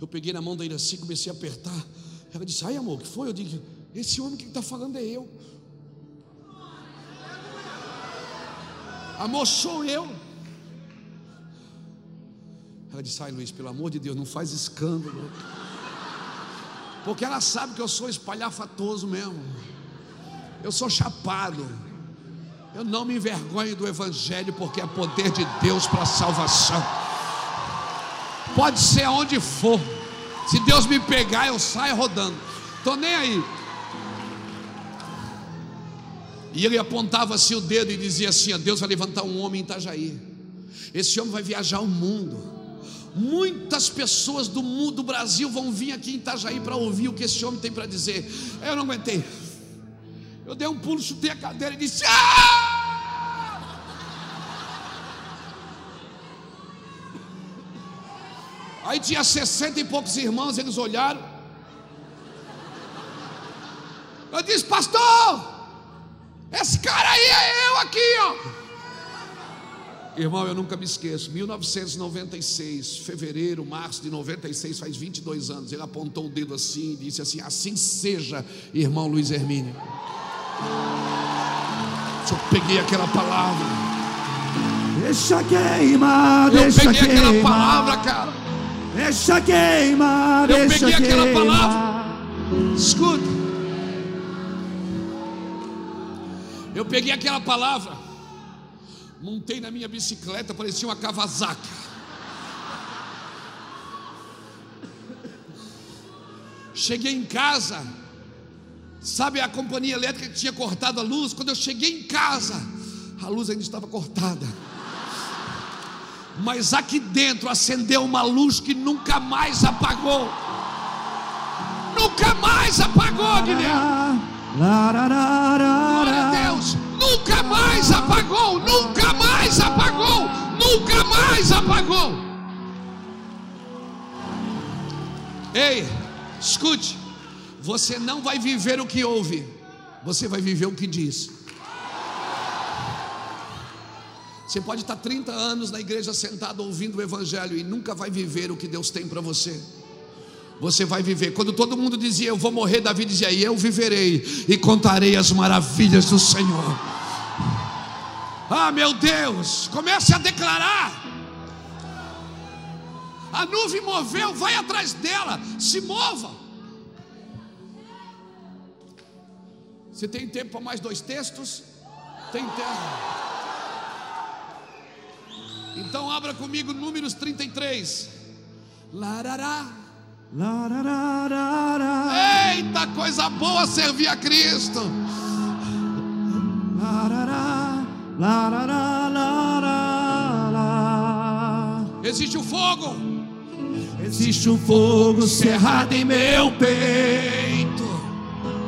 eu peguei na mão da Iraci, comecei a apertar. Ela disse: Ai, amor, o que foi? Eu disse: Esse homem que está falando é eu. Amor, sou eu. Ela disse: Ai, Luiz, pelo amor de Deus, não faz escândalo. Porque ela sabe que eu sou espalhafatoso mesmo. Eu sou chapado. Eu não me envergonho do Evangelho, porque é poder de Deus para a salvação. Pode ser aonde for. Se Deus me pegar, eu saio rodando. Estou nem aí. E ele apontava assim o dedo e dizia assim: Deus vai levantar um homem em Itajaí. Esse homem vai viajar o mundo. Muitas pessoas do mundo do Brasil vão vir aqui em Itajaí para ouvir o que esse homem tem para dizer. Eu não aguentei. Eu dei um pulo, chutei a cadeira e disse: ah! Aí tinha sessenta e poucos irmãos, eles olharam. Eu disse, pastor, esse cara aí é eu aqui, ó. Irmão, eu nunca me esqueço. 1996, fevereiro, março de 96, faz 22 anos. Ele apontou o dedo assim e disse assim: Assim seja, irmão Luiz Hermínio. Eu peguei aquela palavra. Deixa queimar, Eu deixa peguei aquela queimar. palavra, cara. Deixa queimar, Eu deixa peguei aquela queimar. palavra. Escuta. Eu peguei aquela palavra, montei na minha bicicleta, parecia uma Kawasaki. Cheguei em casa, sabe a companhia elétrica que tinha cortado a luz? Quando eu cheguei em casa, a luz ainda estava cortada. Mas aqui dentro acendeu uma luz que nunca mais apagou. Nunca mais apagou, Guilherme. Glória a Deus. Nunca mais apagou. Nunca mais apagou. Nunca mais apagou. Ei, escute. Você não vai viver o que ouve. Você vai viver o que diz. Você pode estar 30 anos na igreja sentado ouvindo o Evangelho e nunca vai viver o que Deus tem para você. Você vai viver. Quando todo mundo dizia eu vou morrer, Davi dizia eu viverei e contarei as maravilhas do Senhor. Ah, meu Deus, comece a declarar. A nuvem moveu, vai atrás dela, se mova. Você tem tempo para mais dois textos? Tem tempo. Então abra comigo Números 33. Larará. Eita, coisa boa servir a Cristo. Existe o fogo. Existe um fogo cerrado em meu peito.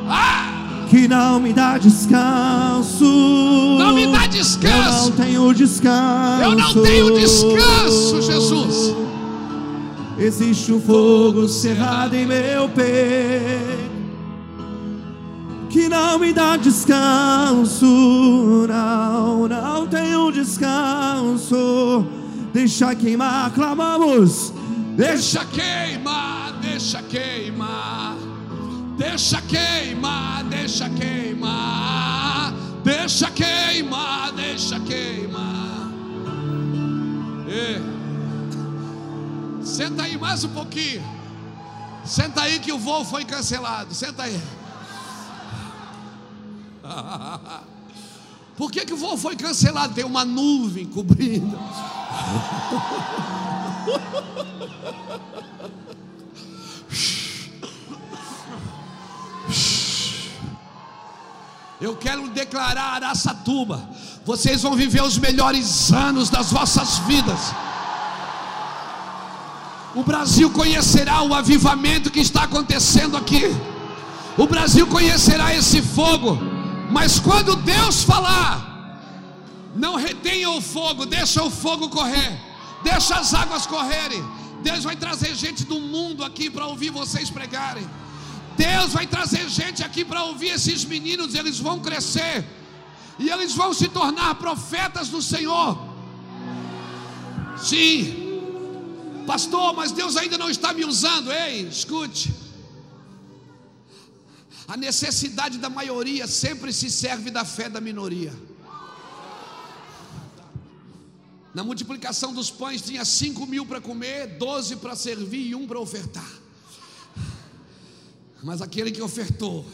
Ah! que não me dá descanso. Não me dá Eu descanso. não tenho descanso. Eu não tenho descanso, Jesus. Existe um fogo cerrado em meu peito que não me dá descanso. Não, não tenho descanso. Deixa queimar, clamamos. Deixa Deixa queimar, deixa queimar. Deixa queimar, deixa queimar. Deixa queimar, deixa queimar. Senta aí mais um pouquinho. Senta aí que o voo foi cancelado. Senta aí. (laughs) Por que, que o voo foi cancelado? Tem uma nuvem cobrindo. (laughs) Eu quero declarar Araçatuba, vocês vão viver os melhores anos das vossas vidas. O Brasil conhecerá o avivamento que está acontecendo aqui. O Brasil conhecerá esse fogo. Mas quando Deus falar, não retenha o fogo, deixa o fogo correr, deixa as águas correrem. Deus vai trazer gente do mundo aqui para ouvir vocês pregarem. Deus vai trazer gente aqui para ouvir esses meninos, eles vão crescer e eles vão se tornar profetas do Senhor. Sim, pastor, mas Deus ainda não está me usando. Ei, escute. A necessidade da maioria sempre se serve da fé da minoria. Na multiplicação dos pães tinha cinco mil para comer, doze para servir e um para ofertar. Mas aquele que ofertou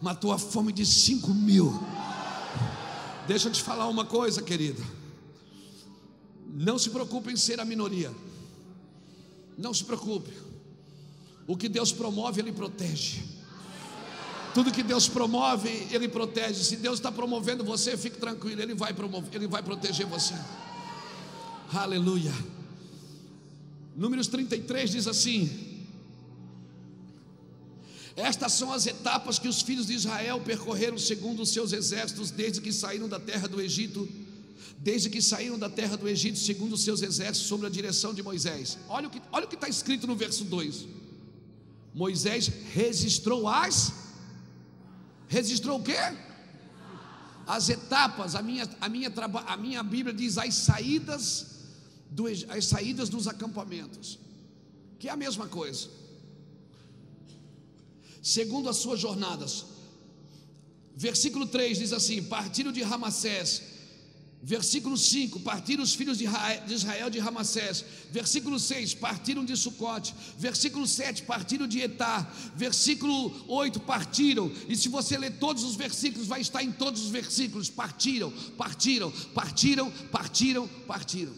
matou a fome de cinco mil. Deixa eu te falar uma coisa, querido. Não se preocupe em ser a minoria. Não se preocupe. O que Deus promove, Ele protege. Tudo que Deus promove, Ele protege. Se Deus está promovendo você, fique tranquilo, Ele vai promover, Ele vai proteger você. Aleluia. Números 33 diz assim: estas são as etapas que os filhos de Israel percorreram segundo os seus exércitos desde que saíram da terra do Egito, desde que saíram da terra do Egito, segundo os seus exércitos, sob a direção de Moisés. Olha o que o está escrito no verso 2. Moisés registrou as registrou o quê? As etapas, a minha, a minha, a minha Bíblia diz as saídas, do, as saídas dos acampamentos, que é a mesma coisa segundo as suas jornadas. Versículo 3 diz assim: Partiram de Ramassés. Versículo 5: Partiram os filhos de Israel de Ramassés. Versículo 6: Partiram de Sucote. Versículo 7: Partiram de Etá. Versículo 8: Partiram. E se você ler todos os versículos, vai estar em todos os versículos: Partiram, partiram, partiram, partiram, partiram.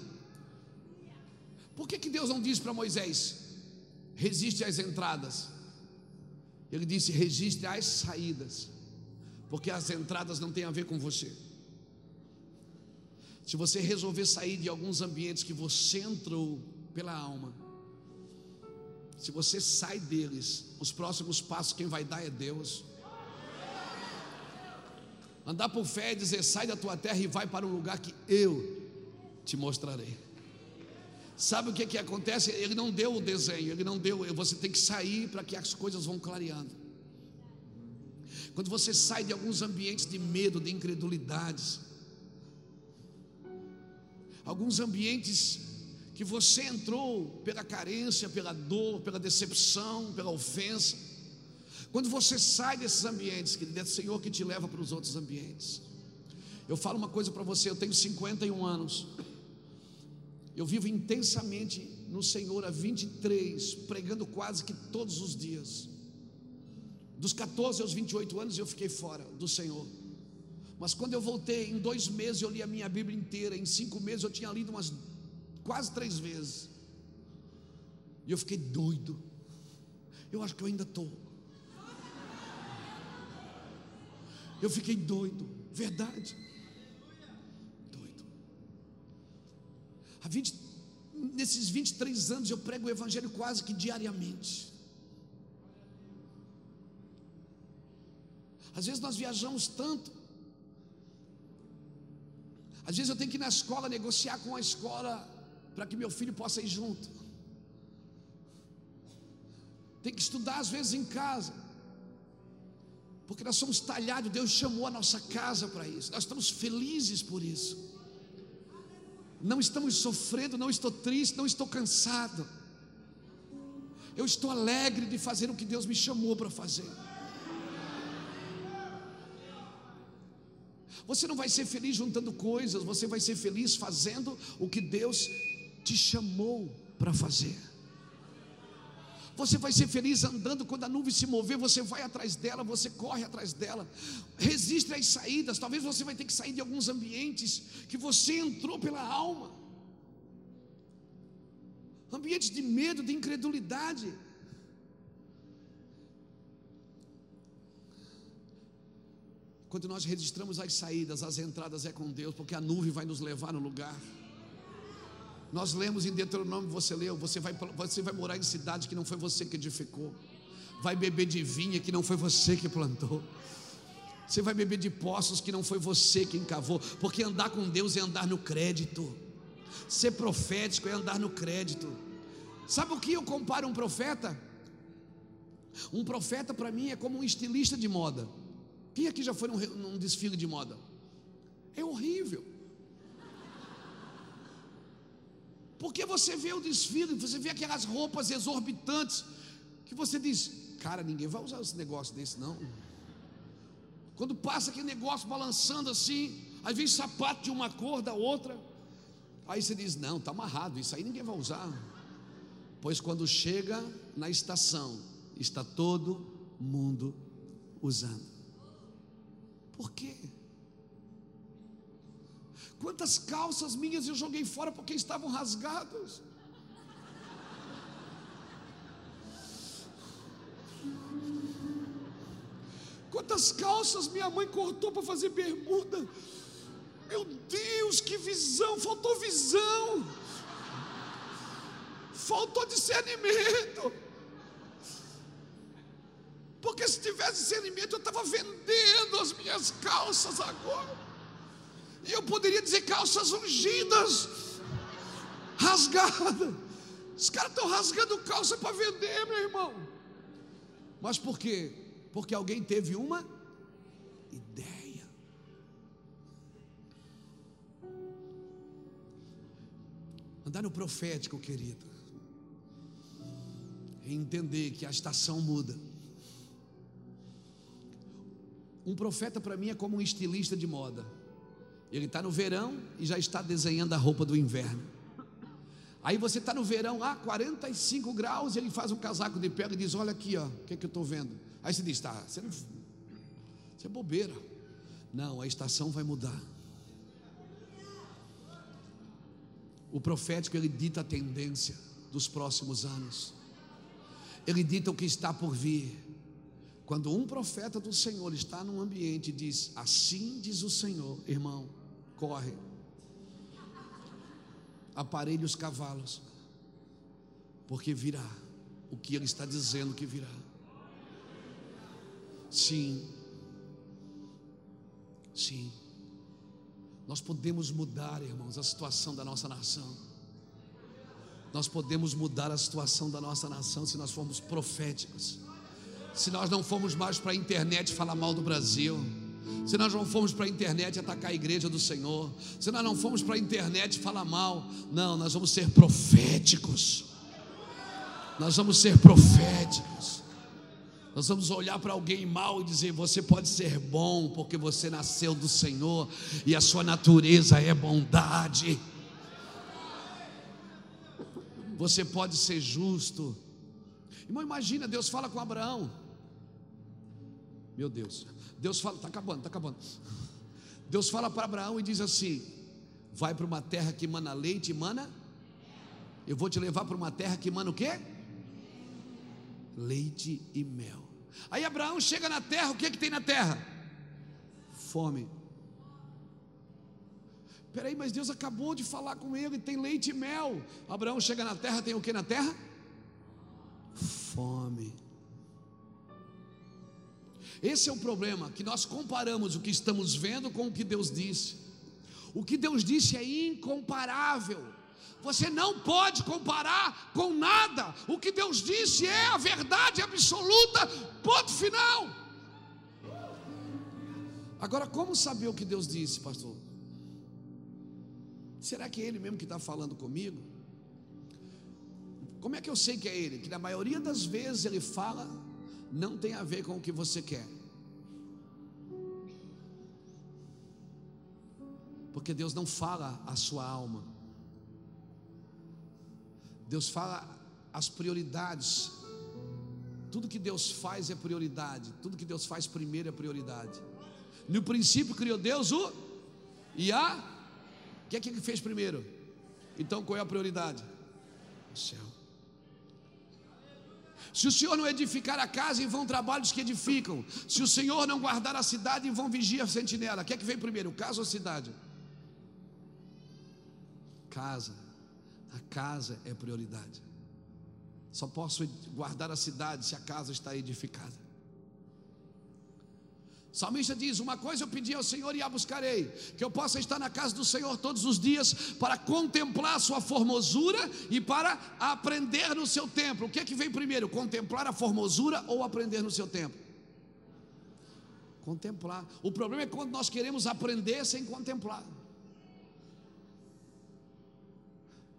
Por que, que Deus não diz para Moisés: Resiste às entradas? Ele disse: registre as saídas, porque as entradas não têm a ver com você. Se você resolver sair de alguns ambientes que você entrou pela alma, se você sai deles, os próximos passos quem vai dar é Deus. Andar por fé é dizer: sai da tua terra e vai para um lugar que eu te mostrarei. Sabe o que, que acontece? Ele não deu o desenho, ele não deu. Você tem que sair para que as coisas vão clareando. Quando você sai de alguns ambientes de medo, de incredulidades, alguns ambientes que você entrou pela carência, pela dor, pela decepção, pela ofensa. Quando você sai desses ambientes, querido, é o Senhor que te leva para os outros ambientes. Eu falo uma coisa para você, eu tenho 51 anos. Eu vivo intensamente no Senhor há 23, pregando quase que todos os dias. Dos 14 aos 28 anos eu fiquei fora do Senhor. Mas quando eu voltei, em dois meses eu li a minha Bíblia inteira, em cinco meses eu tinha lido umas quase três vezes. E eu fiquei doido. Eu acho que eu ainda estou. Eu fiquei doido, verdade. 20, nesses 23 anos eu prego o Evangelho quase que diariamente. Às vezes nós viajamos tanto. Às vezes eu tenho que ir na escola negociar com a escola para que meu filho possa ir junto. Tem que estudar às vezes em casa. Porque nós somos talhados, Deus chamou a nossa casa para isso. Nós estamos felizes por isso não estamos sofrendo, não estou triste, não estou cansado. Eu estou alegre de fazer o que Deus me chamou para fazer. Você não vai ser feliz juntando coisas, você vai ser feliz fazendo o que Deus te chamou para fazer. Você vai ser feliz andando quando a nuvem se mover, você vai atrás dela, você corre atrás dela. Resiste às saídas. Talvez você vai ter que sair de alguns ambientes que você entrou pela alma. Ambientes de medo, de incredulidade. Quando nós registramos as saídas, as entradas é com Deus, porque a nuvem vai nos levar no lugar. Nós lemos em Deuteronômio, você leu, você vai, você vai morar em cidade que não foi você que edificou, vai beber de vinha que não foi você que plantou, você vai beber de poços que não foi você que encavou, porque andar com Deus é andar no crédito, ser profético é andar no crédito. Sabe o que eu comparo um profeta? Um profeta para mim é como um estilista de moda. Quem aqui já foi num, num desfile de moda? É horrível. Porque você vê o desfile, você vê aquelas roupas exorbitantes, que você diz, cara, ninguém vai usar esse negócio desse, não. Quando passa aquele negócio balançando assim, aí vem sapato de uma cor da outra, aí você diz, não, está amarrado, isso aí ninguém vai usar. Pois quando chega na estação, está todo mundo usando. Por quê? Quantas calças minhas eu joguei fora porque estavam rasgadas? Quantas calças minha mãe cortou para fazer bermuda? Meu Deus, que visão! Faltou visão, faltou discernimento. Porque se tivesse discernimento, eu estava vendendo as minhas calças agora. E eu poderia dizer calças ungidas, rasgadas. Os caras estão rasgando calça para vender, meu irmão. Mas por quê? Porque alguém teve uma ideia. Andar no profético, querido. Entender que a estação muda. Um profeta para mim é como um estilista de moda. Ele está no verão e já está desenhando a roupa do inverno. Aí você está no verão, ah, 45 graus, ele faz um casaco de pele e diz: Olha aqui, ó, o que, é que eu estou vendo? Aí você diz: Tá, você, não, você é bobeira. Não, a estação vai mudar. O profético ele dita a tendência dos próximos anos. Ele dita o que está por vir. Quando um profeta do Senhor está num ambiente e diz: Assim diz o Senhor, irmão, corre, aparelhe os cavalos, porque virá o que ele está dizendo que virá. Sim, sim, nós podemos mudar, irmãos, a situação da nossa nação. Nós podemos mudar a situação da nossa nação se nós formos proféticos se nós não formos mais para a internet falar mal do Brasil, se nós não formos para a internet atacar a igreja do Senhor, se nós não formos para a internet falar mal, não, nós vamos ser proféticos. Nós vamos ser proféticos. Nós vamos olhar para alguém mal e dizer: Você pode ser bom, porque você nasceu do Senhor e a sua natureza é bondade. Você pode ser justo. Irmão, imagina, Deus fala com Abraão. Meu Deus. Deus fala, está acabando, está acabando. Deus fala para Abraão e diz assim: Vai para uma terra que mana leite e mana. Eu vou te levar para uma terra que mana o quê? Leite e mel. Aí Abraão chega na terra, o que, é que tem na terra? Fome. Peraí, mas Deus acabou de falar com ele, tem leite e mel. Abraão chega na terra, tem o que na terra? Fome. Esse é o problema, que nós comparamos o que estamos vendo com o que Deus disse. O que Deus disse é incomparável. Você não pode comparar com nada. O que Deus disse é a verdade absoluta. Ponto final. Agora, como saber o que Deus disse, pastor? Será que é Ele mesmo que está falando comigo? Como é que eu sei que é Ele? Que na maioria das vezes Ele fala não tem a ver com o que você quer. Porque Deus não fala a sua alma. Deus fala as prioridades Tudo que Deus faz é prioridade. Tudo que Deus faz primeiro é prioridade. No princípio criou Deus o e a. O que é que fez primeiro? Então qual é a prioridade? O céu. Se o Senhor não edificar a casa, em vão trabalhos que edificam. Se o Senhor não guardar a cidade, em vão vigia a sentinela. O que é que vem primeiro, casa ou cidade? Casa. A casa é prioridade. Só posso guardar a cidade se a casa está edificada. Salmista diz: Uma coisa eu pedi ao Senhor e a buscarei, que eu possa estar na casa do Senhor todos os dias para contemplar sua formosura e para aprender no seu templo. O que é que vem primeiro? Contemplar a formosura ou aprender no seu templo? Contemplar. O problema é quando nós queremos aprender sem contemplar.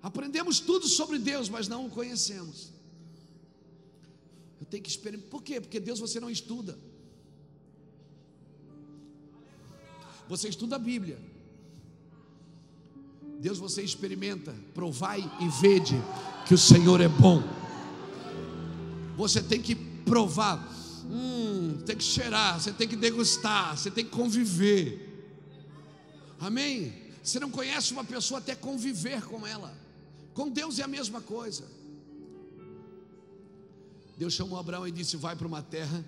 Aprendemos tudo sobre Deus, mas não o conhecemos. Eu tenho que experimentar. Por quê? Porque Deus você não estuda. Você estuda a Bíblia. Deus você experimenta, provai e vede que o Senhor é bom. Você tem que provar, hum, tem que cheirar, você tem que degustar, você tem que conviver. Amém? Você não conhece uma pessoa até conviver com ela. Com Deus é a mesma coisa. Deus chamou Abraão e disse: Vai para uma terra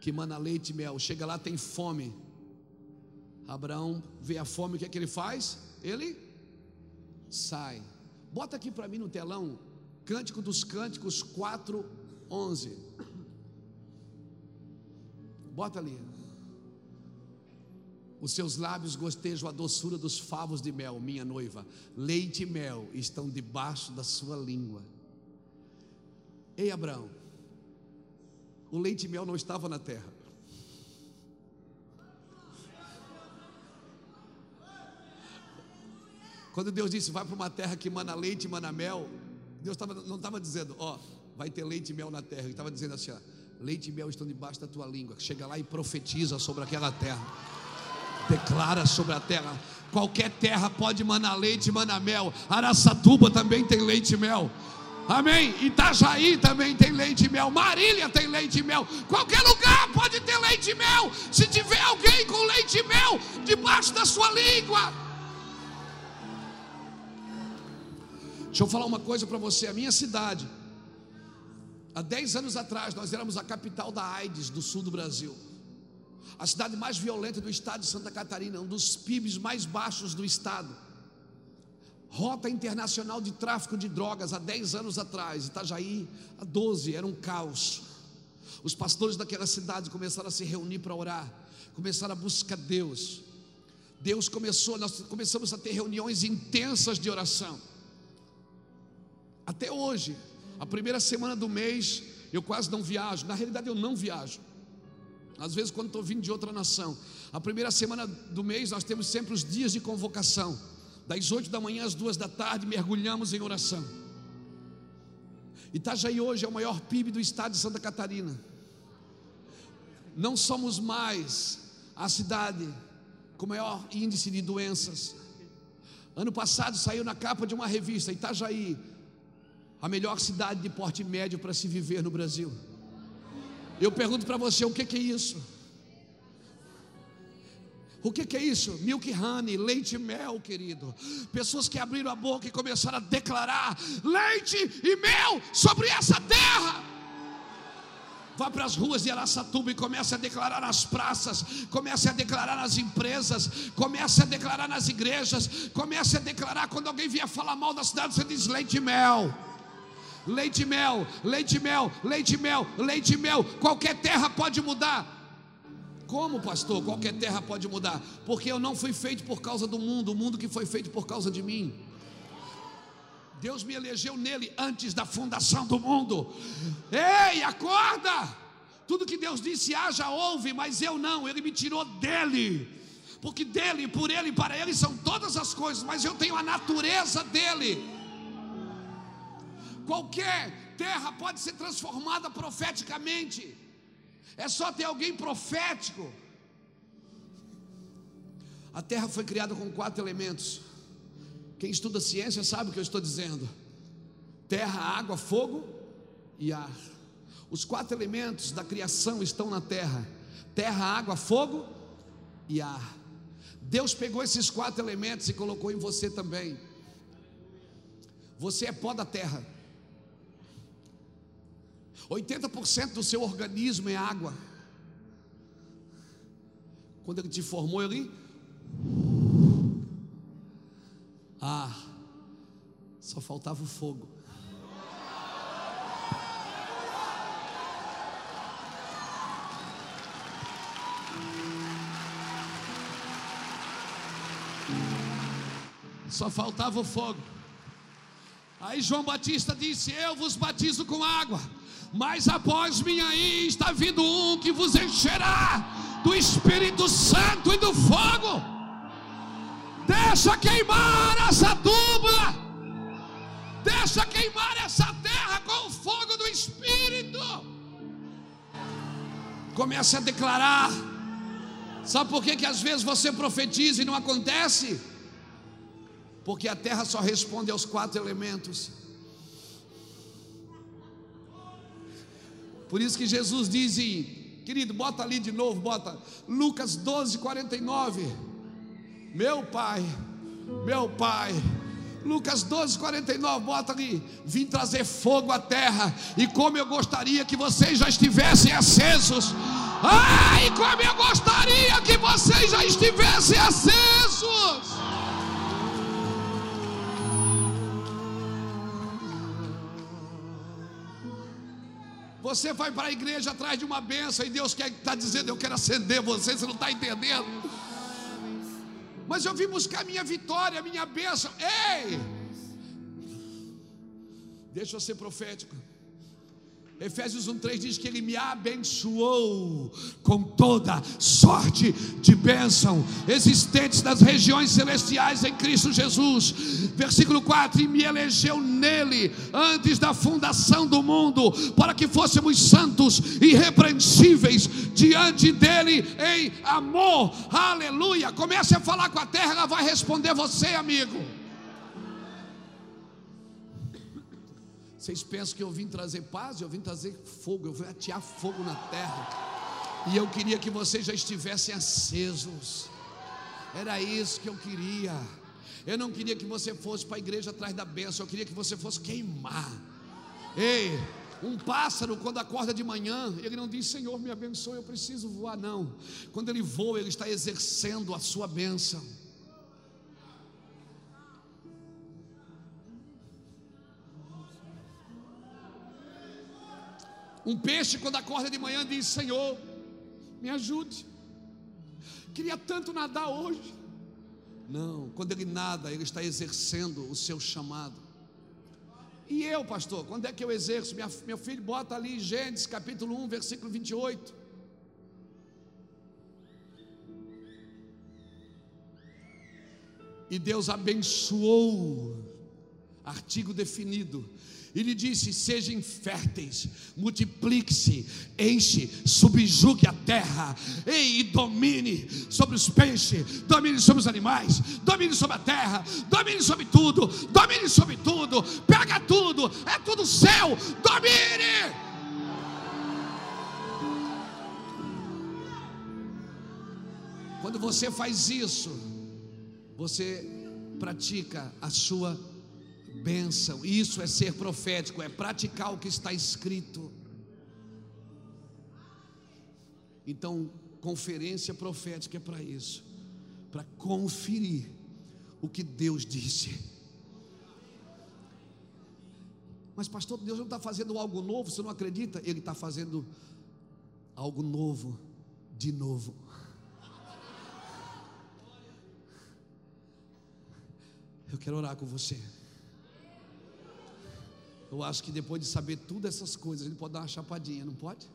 que mana leite e mel. Chega lá, tem fome. Abraão vê a fome, o que é que ele faz? Ele sai. Bota aqui para mim no telão, Cântico dos Cânticos 4, 11. Bota ali. Os seus lábios gostejam a doçura dos favos de mel, minha noiva. Leite e mel estão debaixo da sua língua. Ei, Abraão, o leite e mel não estava na terra. Quando Deus disse, vai para uma terra que mana leite e mana mel, Deus tava, não estava dizendo, ó, vai ter leite e mel na terra. Ele estava dizendo assim, ó, leite e mel estão debaixo da tua língua. Chega lá e profetiza sobre aquela terra. Declara sobre a terra. Qualquer terra pode manar leite e manar mel. Araçatuba também tem leite e mel. Amém? Itajaí também tem leite e mel. Marília tem leite e mel. Qualquer lugar pode ter leite e mel. Se tiver alguém com leite e mel debaixo da sua língua. Deixa eu falar uma coisa para você: a minha cidade, há 10 anos atrás, nós éramos a capital da AIDS do sul do Brasil, a cidade mais violenta do estado de Santa Catarina, um dos PIBs mais baixos do estado. Rota internacional de tráfico de drogas há 10 anos atrás, Itajaí, há 12, era um caos. Os pastores daquela cidade começaram a se reunir para orar, começaram a buscar Deus. Deus começou, nós começamos a ter reuniões intensas de oração. Até hoje, a primeira semana do mês, eu quase não viajo. Na realidade, eu não viajo. Às vezes, quando estou vindo de outra nação, a primeira semana do mês, nós temos sempre os dias de convocação. Das 8 da manhã às duas da tarde, mergulhamos em oração. Itajaí hoje é o maior PIB do estado de Santa Catarina. Não somos mais a cidade com maior índice de doenças. Ano passado saiu na capa de uma revista, Itajaí, a melhor cidade de porte médio para se viver no Brasil. Eu pergunto para você: o que, que é isso? O que, que, é isso? Milk honey, leite e mel, querido. Pessoas que abriram a boca e começaram a declarar leite e mel sobre essa terra. Vá para as ruas de Araçatuba e comece a declarar nas praças, comece a declarar nas empresas, comece a declarar nas igrejas, comece a declarar quando alguém vier falar mal da cidade, você diz leite e mel leite mel, leite mel, leite mel, leite mel. Qualquer terra pode mudar. Como, pastor? Qualquer terra pode mudar, porque eu não fui feito por causa do mundo, o mundo que foi feito por causa de mim. Deus me elegeu nele antes da fundação do mundo. Ei, acorda! Tudo que Deus disse haja, ouve, mas eu não, ele me tirou dele. Porque dele, por ele para ele são todas as coisas, mas eu tenho a natureza dele. Qualquer terra pode ser transformada profeticamente. É só ter alguém profético. A terra foi criada com quatro elementos. Quem estuda ciência sabe o que eu estou dizendo: terra, água, fogo e ar. Os quatro elementos da criação estão na terra: terra, água, fogo e ar. Deus pegou esses quatro elementos e colocou em você também. Você é pó da terra. 80% do seu organismo é água. Quando ele te formou, ele. Ah, só faltava o fogo. Só faltava o fogo. Aí João Batista disse: Eu vos batizo com água, mas após mim aí está vindo um que vos encherá do Espírito Santo e do fogo. Deixa queimar essa dupla, deixa queimar essa terra com o fogo do Espírito. Comece a declarar. Sabe por que, que às vezes você profetiza e não acontece? Porque a terra só responde aos quatro elementos. Por isso que Jesus diz, querido, bota ali de novo, bota Lucas 12, 49. Meu pai, meu pai. Lucas 12, 49, bota ali. Vim trazer fogo à terra. E como eu gostaria que vocês já estivessem acesos. Ai, como eu gostaria que vocês já estivessem acesos. Você vai para a igreja atrás de uma benção e Deus quer está dizendo: Eu quero acender você, você não está entendendo. Mas eu vim buscar minha vitória, minha bênção. Ei! Deixa eu ser profético. Efésios 1,3 diz que Ele me abençoou com toda sorte de bênção existentes nas regiões celestiais em Cristo Jesus. Versículo 4: E me elegeu nele antes da fundação do mundo, para que fôssemos santos e irrepreensíveis diante dele em amor. Aleluia! Comece a falar com a terra, ela vai responder você, amigo. Vocês pensam que eu vim trazer paz? Eu vim trazer fogo, eu vim atear fogo na terra. E eu queria que vocês já estivessem acesos. Era isso que eu queria. Eu não queria que você fosse para a igreja atrás da bênção, eu queria que você fosse queimar. Ei, um pássaro, quando acorda de manhã, ele não diz: Senhor, me abençoe, eu preciso voar. Não. Quando ele voa, ele está exercendo a sua bênção. Um peixe, quando acorda de manhã, diz: Senhor, me ajude. Queria tanto nadar hoje. Não, quando ele nada, ele está exercendo o seu chamado. E eu, pastor, quando é que eu exerço? Minha, meu filho bota ali Gênesis capítulo 1, versículo 28. E Deus abençoou, artigo definido, e lhe disse: Sejam férteis, multiplique-se, enche, subjugue a terra, e domine sobre os peixes, domine sobre os animais, domine sobre a terra, domine sobre tudo, domine sobre tudo, pega tudo, é tudo seu, domine. Quando você faz isso, você pratica a sua bênção. Isso é ser profético, é praticar o que está escrito. Então, conferência profética é para isso, para conferir o que Deus disse. Mas, pastor, Deus não está fazendo algo novo, você não acredita? Ele está fazendo algo novo, de novo. Eu quero orar com você. Eu acho que depois de saber tudo essas coisas, ele pode dar uma chapadinha, não pode?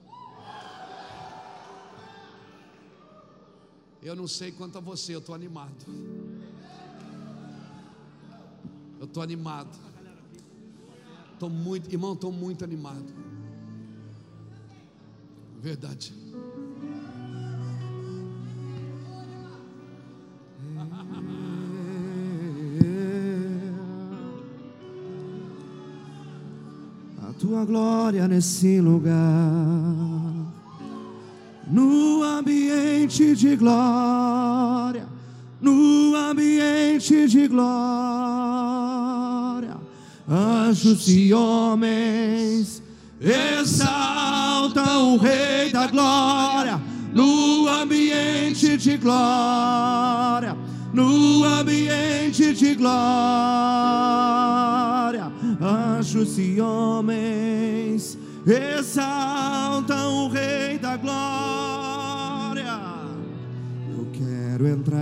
Eu não sei quanto a você, eu estou animado. Eu estou animado. Estou muito, irmão, estou muito animado. Verdade. Tua glória nesse lugar. No ambiente de glória, no ambiente de glória, anjos e homens exaltam o Rei da glória. No ambiente de glória, no ambiente de glória, anjos e homens exaltam o Rei da glória. Eu quero entrar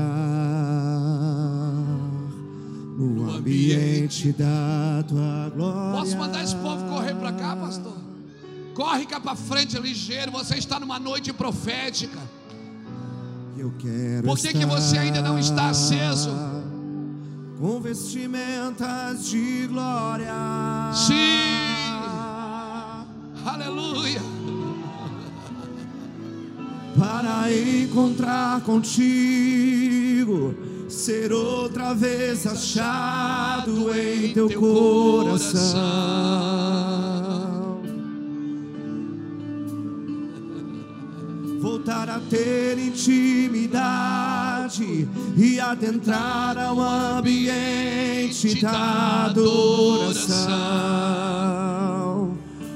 no ambiente da tua glória. Posso mandar esse povo correr para cá, pastor? Corre cá para frente, ligeiro. Você está numa noite profética. Eu quero Por que, que você ainda não está aceso? Com vestimentas de glória. Sim. Aleluia. Para encontrar contigo, ser outra vez achado em teu coração. Voltar a ter intimidade e adentrar ao ambiente da adoração,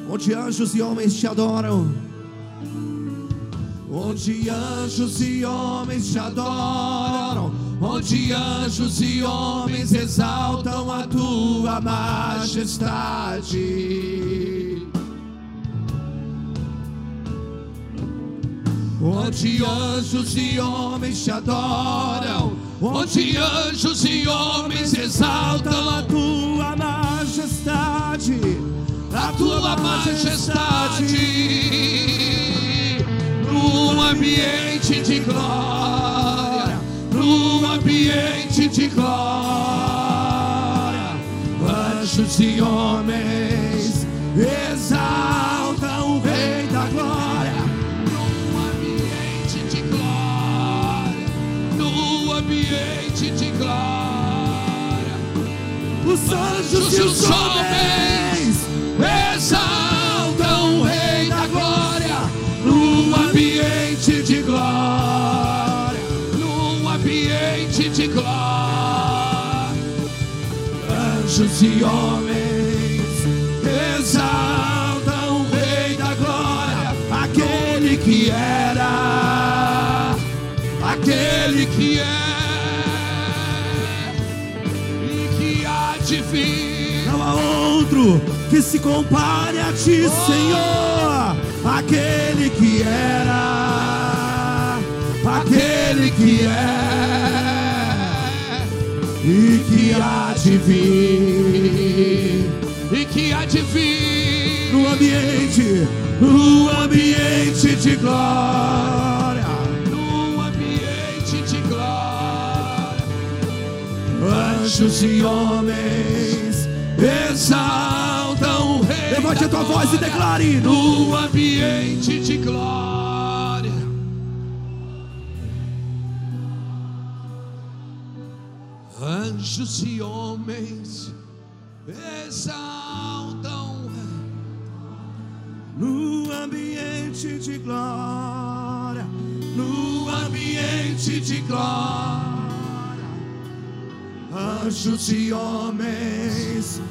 onde anjos e homens te adoram. Onde anjos e homens te adoram, onde anjos e homens exaltam a tua majestade. Onde anjos e homens te adoram, onde anjos e homens exaltam a tua majestade, A tua majestade. No ambiente de glória. No ambiente de glória. Anjos e homens exaltam Os anjos e os homens exaltam o Rei da glória. No ambiente de glória. No ambiente de glória. Anjos e homens exaltam o Rei da Glória, aquele que era, aquele que é não há outro que se compare a ti, Senhor, aquele que era, aquele que é. E que há de vir. e que há de vir. No ambiente, no ambiente de glória. Anjos e homens exaltam o Rei. Levante a tua voz e declare: no ambiente de glória. Anjos e homens exaltam no ambiente de glória, no ambiente de glória. Anjos e homens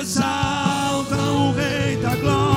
exaltam o Rei da Glória,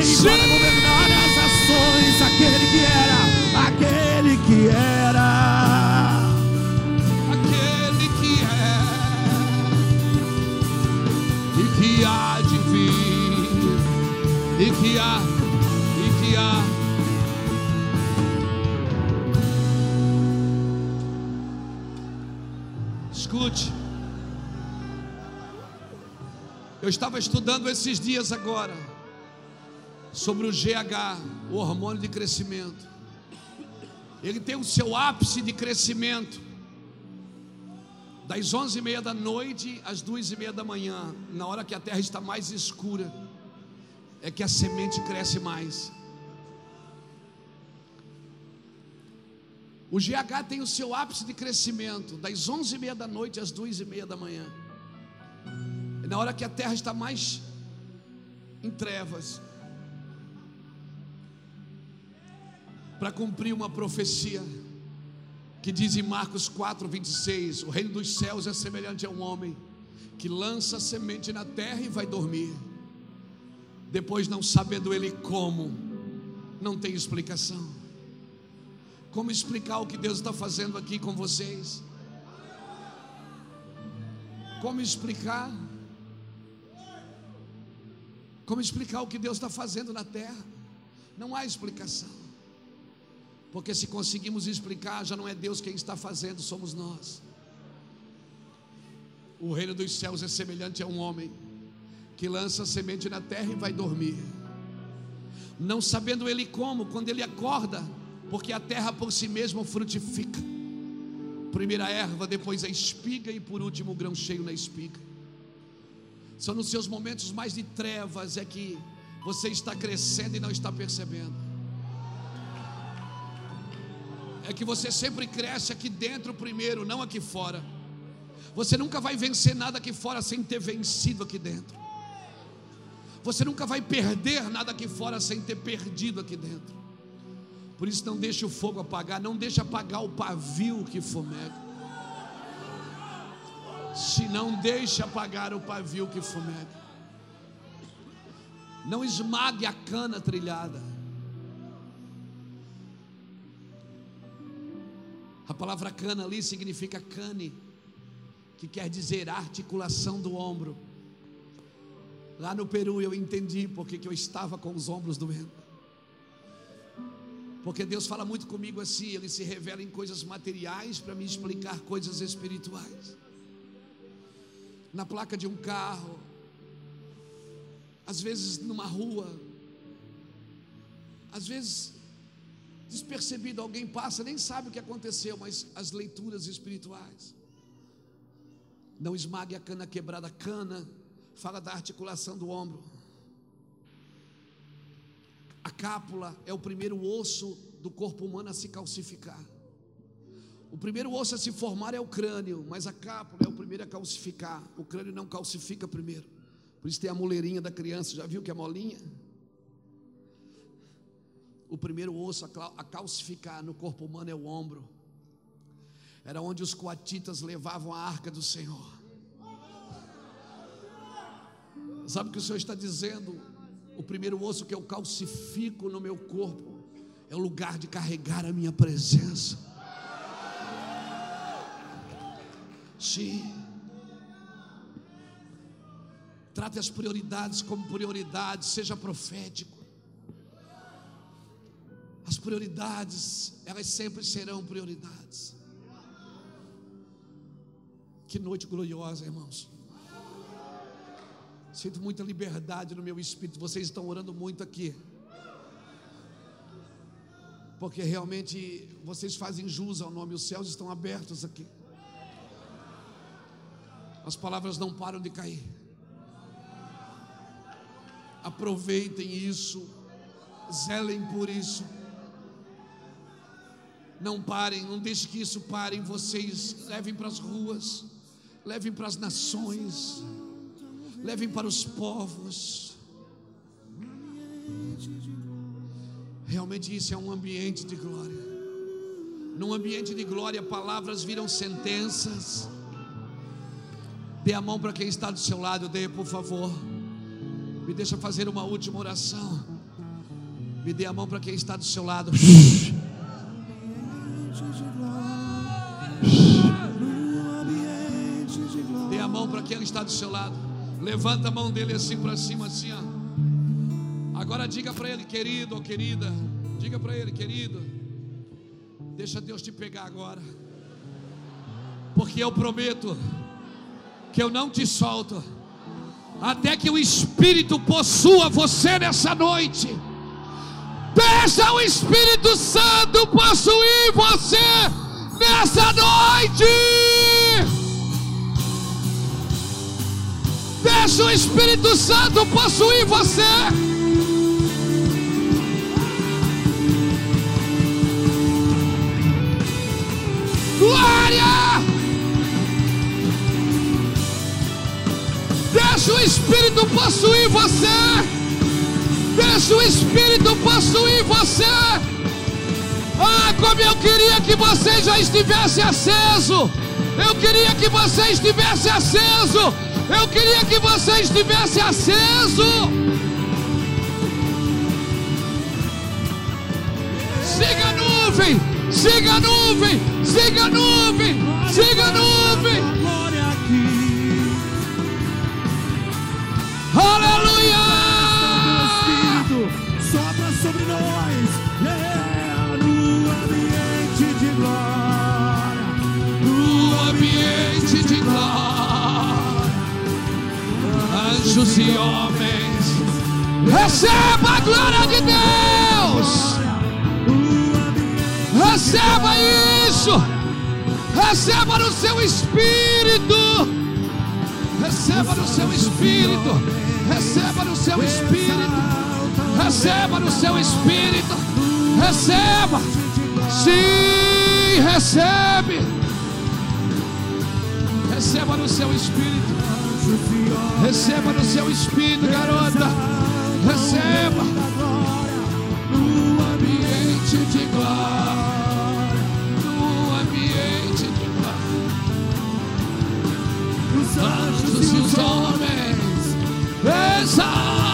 Para governar as ações, aquele que era, aquele que era. Aquele que é, e que há de vir, e que há, e que há. Escute. Eu estava estudando esses dias agora sobre o GH, o hormônio de crescimento. Ele tem o seu ápice de crescimento das onze e meia da noite às duas e meia da manhã, na hora que a terra está mais escura, é que a semente cresce mais. O GH tem o seu ápice de crescimento das onze e meia da noite às duas e meia da manhã na hora que a terra está mais em trevas, para cumprir uma profecia que diz em Marcos 4, 26: O reino dos céus é semelhante a um homem que lança a semente na terra e vai dormir. Depois, não sabendo ele como, não tem explicação. Como explicar o que Deus está fazendo aqui com vocês? Como explicar? Como explicar o que Deus está fazendo na terra? Não há explicação. Porque se conseguimos explicar, já não é Deus quem está fazendo, somos nós. O reino dos céus é semelhante a um homem que lança semente na terra e vai dormir. Não sabendo ele como, quando ele acorda, porque a terra por si mesma frutifica. Primeiro a erva, depois a espiga e por último o grão cheio na espiga. São nos seus momentos mais de trevas é que você está crescendo e não está percebendo. É que você sempre cresce aqui dentro primeiro, não aqui fora. Você nunca vai vencer nada aqui fora sem ter vencido aqui dentro. Você nunca vai perder nada aqui fora sem ter perdido aqui dentro. Por isso não deixe o fogo apagar, não deixe apagar o pavio que fomega. Se não deixe apagar o pavio que fumega. Não esmague a cana trilhada. Palavra cana ali significa cane, que quer dizer articulação do ombro. Lá no Peru eu entendi porque que eu estava com os ombros doendo. Porque Deus fala muito comigo assim, Ele se revela em coisas materiais para me explicar coisas espirituais na placa de um carro, às vezes numa rua, às vezes despercebido, alguém passa, nem sabe o que aconteceu, mas as leituras espirituais. Não esmague a cana quebrada, cana fala da articulação do ombro. A cápula é o primeiro osso do corpo humano a se calcificar. O primeiro osso a se formar é o crânio, mas a cápula é o primeiro a calcificar. O crânio não calcifica primeiro. Por isso tem a moleirinha da criança. Já viu que é molinha? O primeiro osso a calcificar no corpo humano é o ombro. Era onde os coatitas levavam a arca do Senhor. Sabe o que o Senhor está dizendo? O primeiro osso que eu calcifico no meu corpo é o lugar de carregar a minha presença. Sim. Trate as prioridades como prioridades, seja profético. As prioridades, elas sempre serão prioridades. Que noite gloriosa, irmãos. Sinto muita liberdade no meu espírito. Vocês estão orando muito aqui. Porque realmente vocês fazem jus ao nome, os céus estão abertos aqui. As palavras não param de cair. Aproveitem isso, zelem por isso. Não parem, não deixe que isso pare vocês. Levem para as ruas, levem para as nações, levem para os povos. Realmente isso é um ambiente de glória. Num ambiente de glória, palavras viram sentenças Dê a mão para quem está do seu lado, dê, por favor. Me deixa fazer uma última oração. Me dê a mão para quem está do seu lado. (laughs) a mão para quem está do seu lado. Levanta a mão dele assim para cima, assim, ó. Agora diga para ele, querido ou querida. Diga para ele, querido. Deixa Deus te pegar agora. Porque eu prometo que eu não te solto até que o Espírito possua você nessa noite. Deixa o Espírito Santo possuir você nessa noite. Deixa o Espírito Santo possuir você. Glória! Deixa o Espírito possuir você. Deixa o Espírito possuir você. Ah, como eu queria que você já estivesse aceso. Eu queria que você estivesse aceso. Eu queria que você estivesse aceso. Siga a nuvem, siga a nuvem, siga a nuvem, siga a nuvem. Aleluia! Anjos e homens, receba a glória de Deus, receba isso, receba no seu espírito, receba no seu espírito, receba no seu espírito, receba no seu espírito, receba, sim, recebe, receba no seu espírito, receba no seu espírito, garota, receba. No ambiente de glória, no ambiente de glória, os anjos e os homens. Exaltam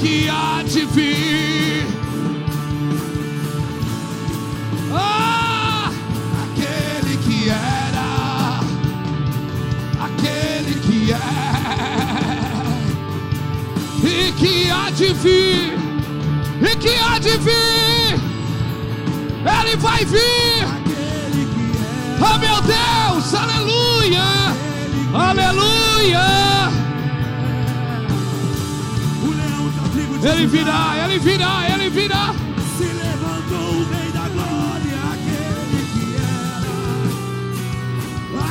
que há de vir. Ah, aquele que era, aquele que é e que há de vir, e que há de vir, ele vai vir. aquele que é, Oh meu Deus, aleluia, aleluia. Ele virá, ele virá, ele virá. Se levantou o Rei da Glória, aquele que era,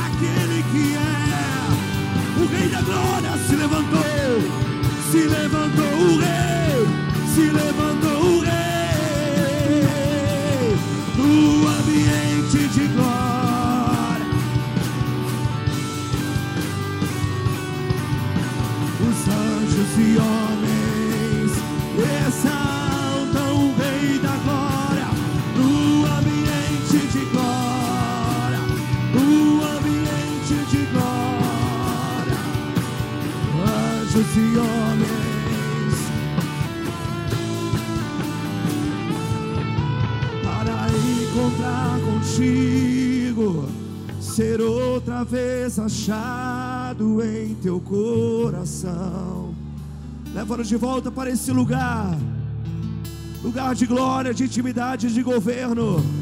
aquele que é, o Rei da Glória se levantou, se levantou o Rei, se levantou Anjos e homens para encontrar contigo, ser outra vez achado em teu coração. Leva-nos de volta para esse lugar, lugar de glória, de intimidade, de governo.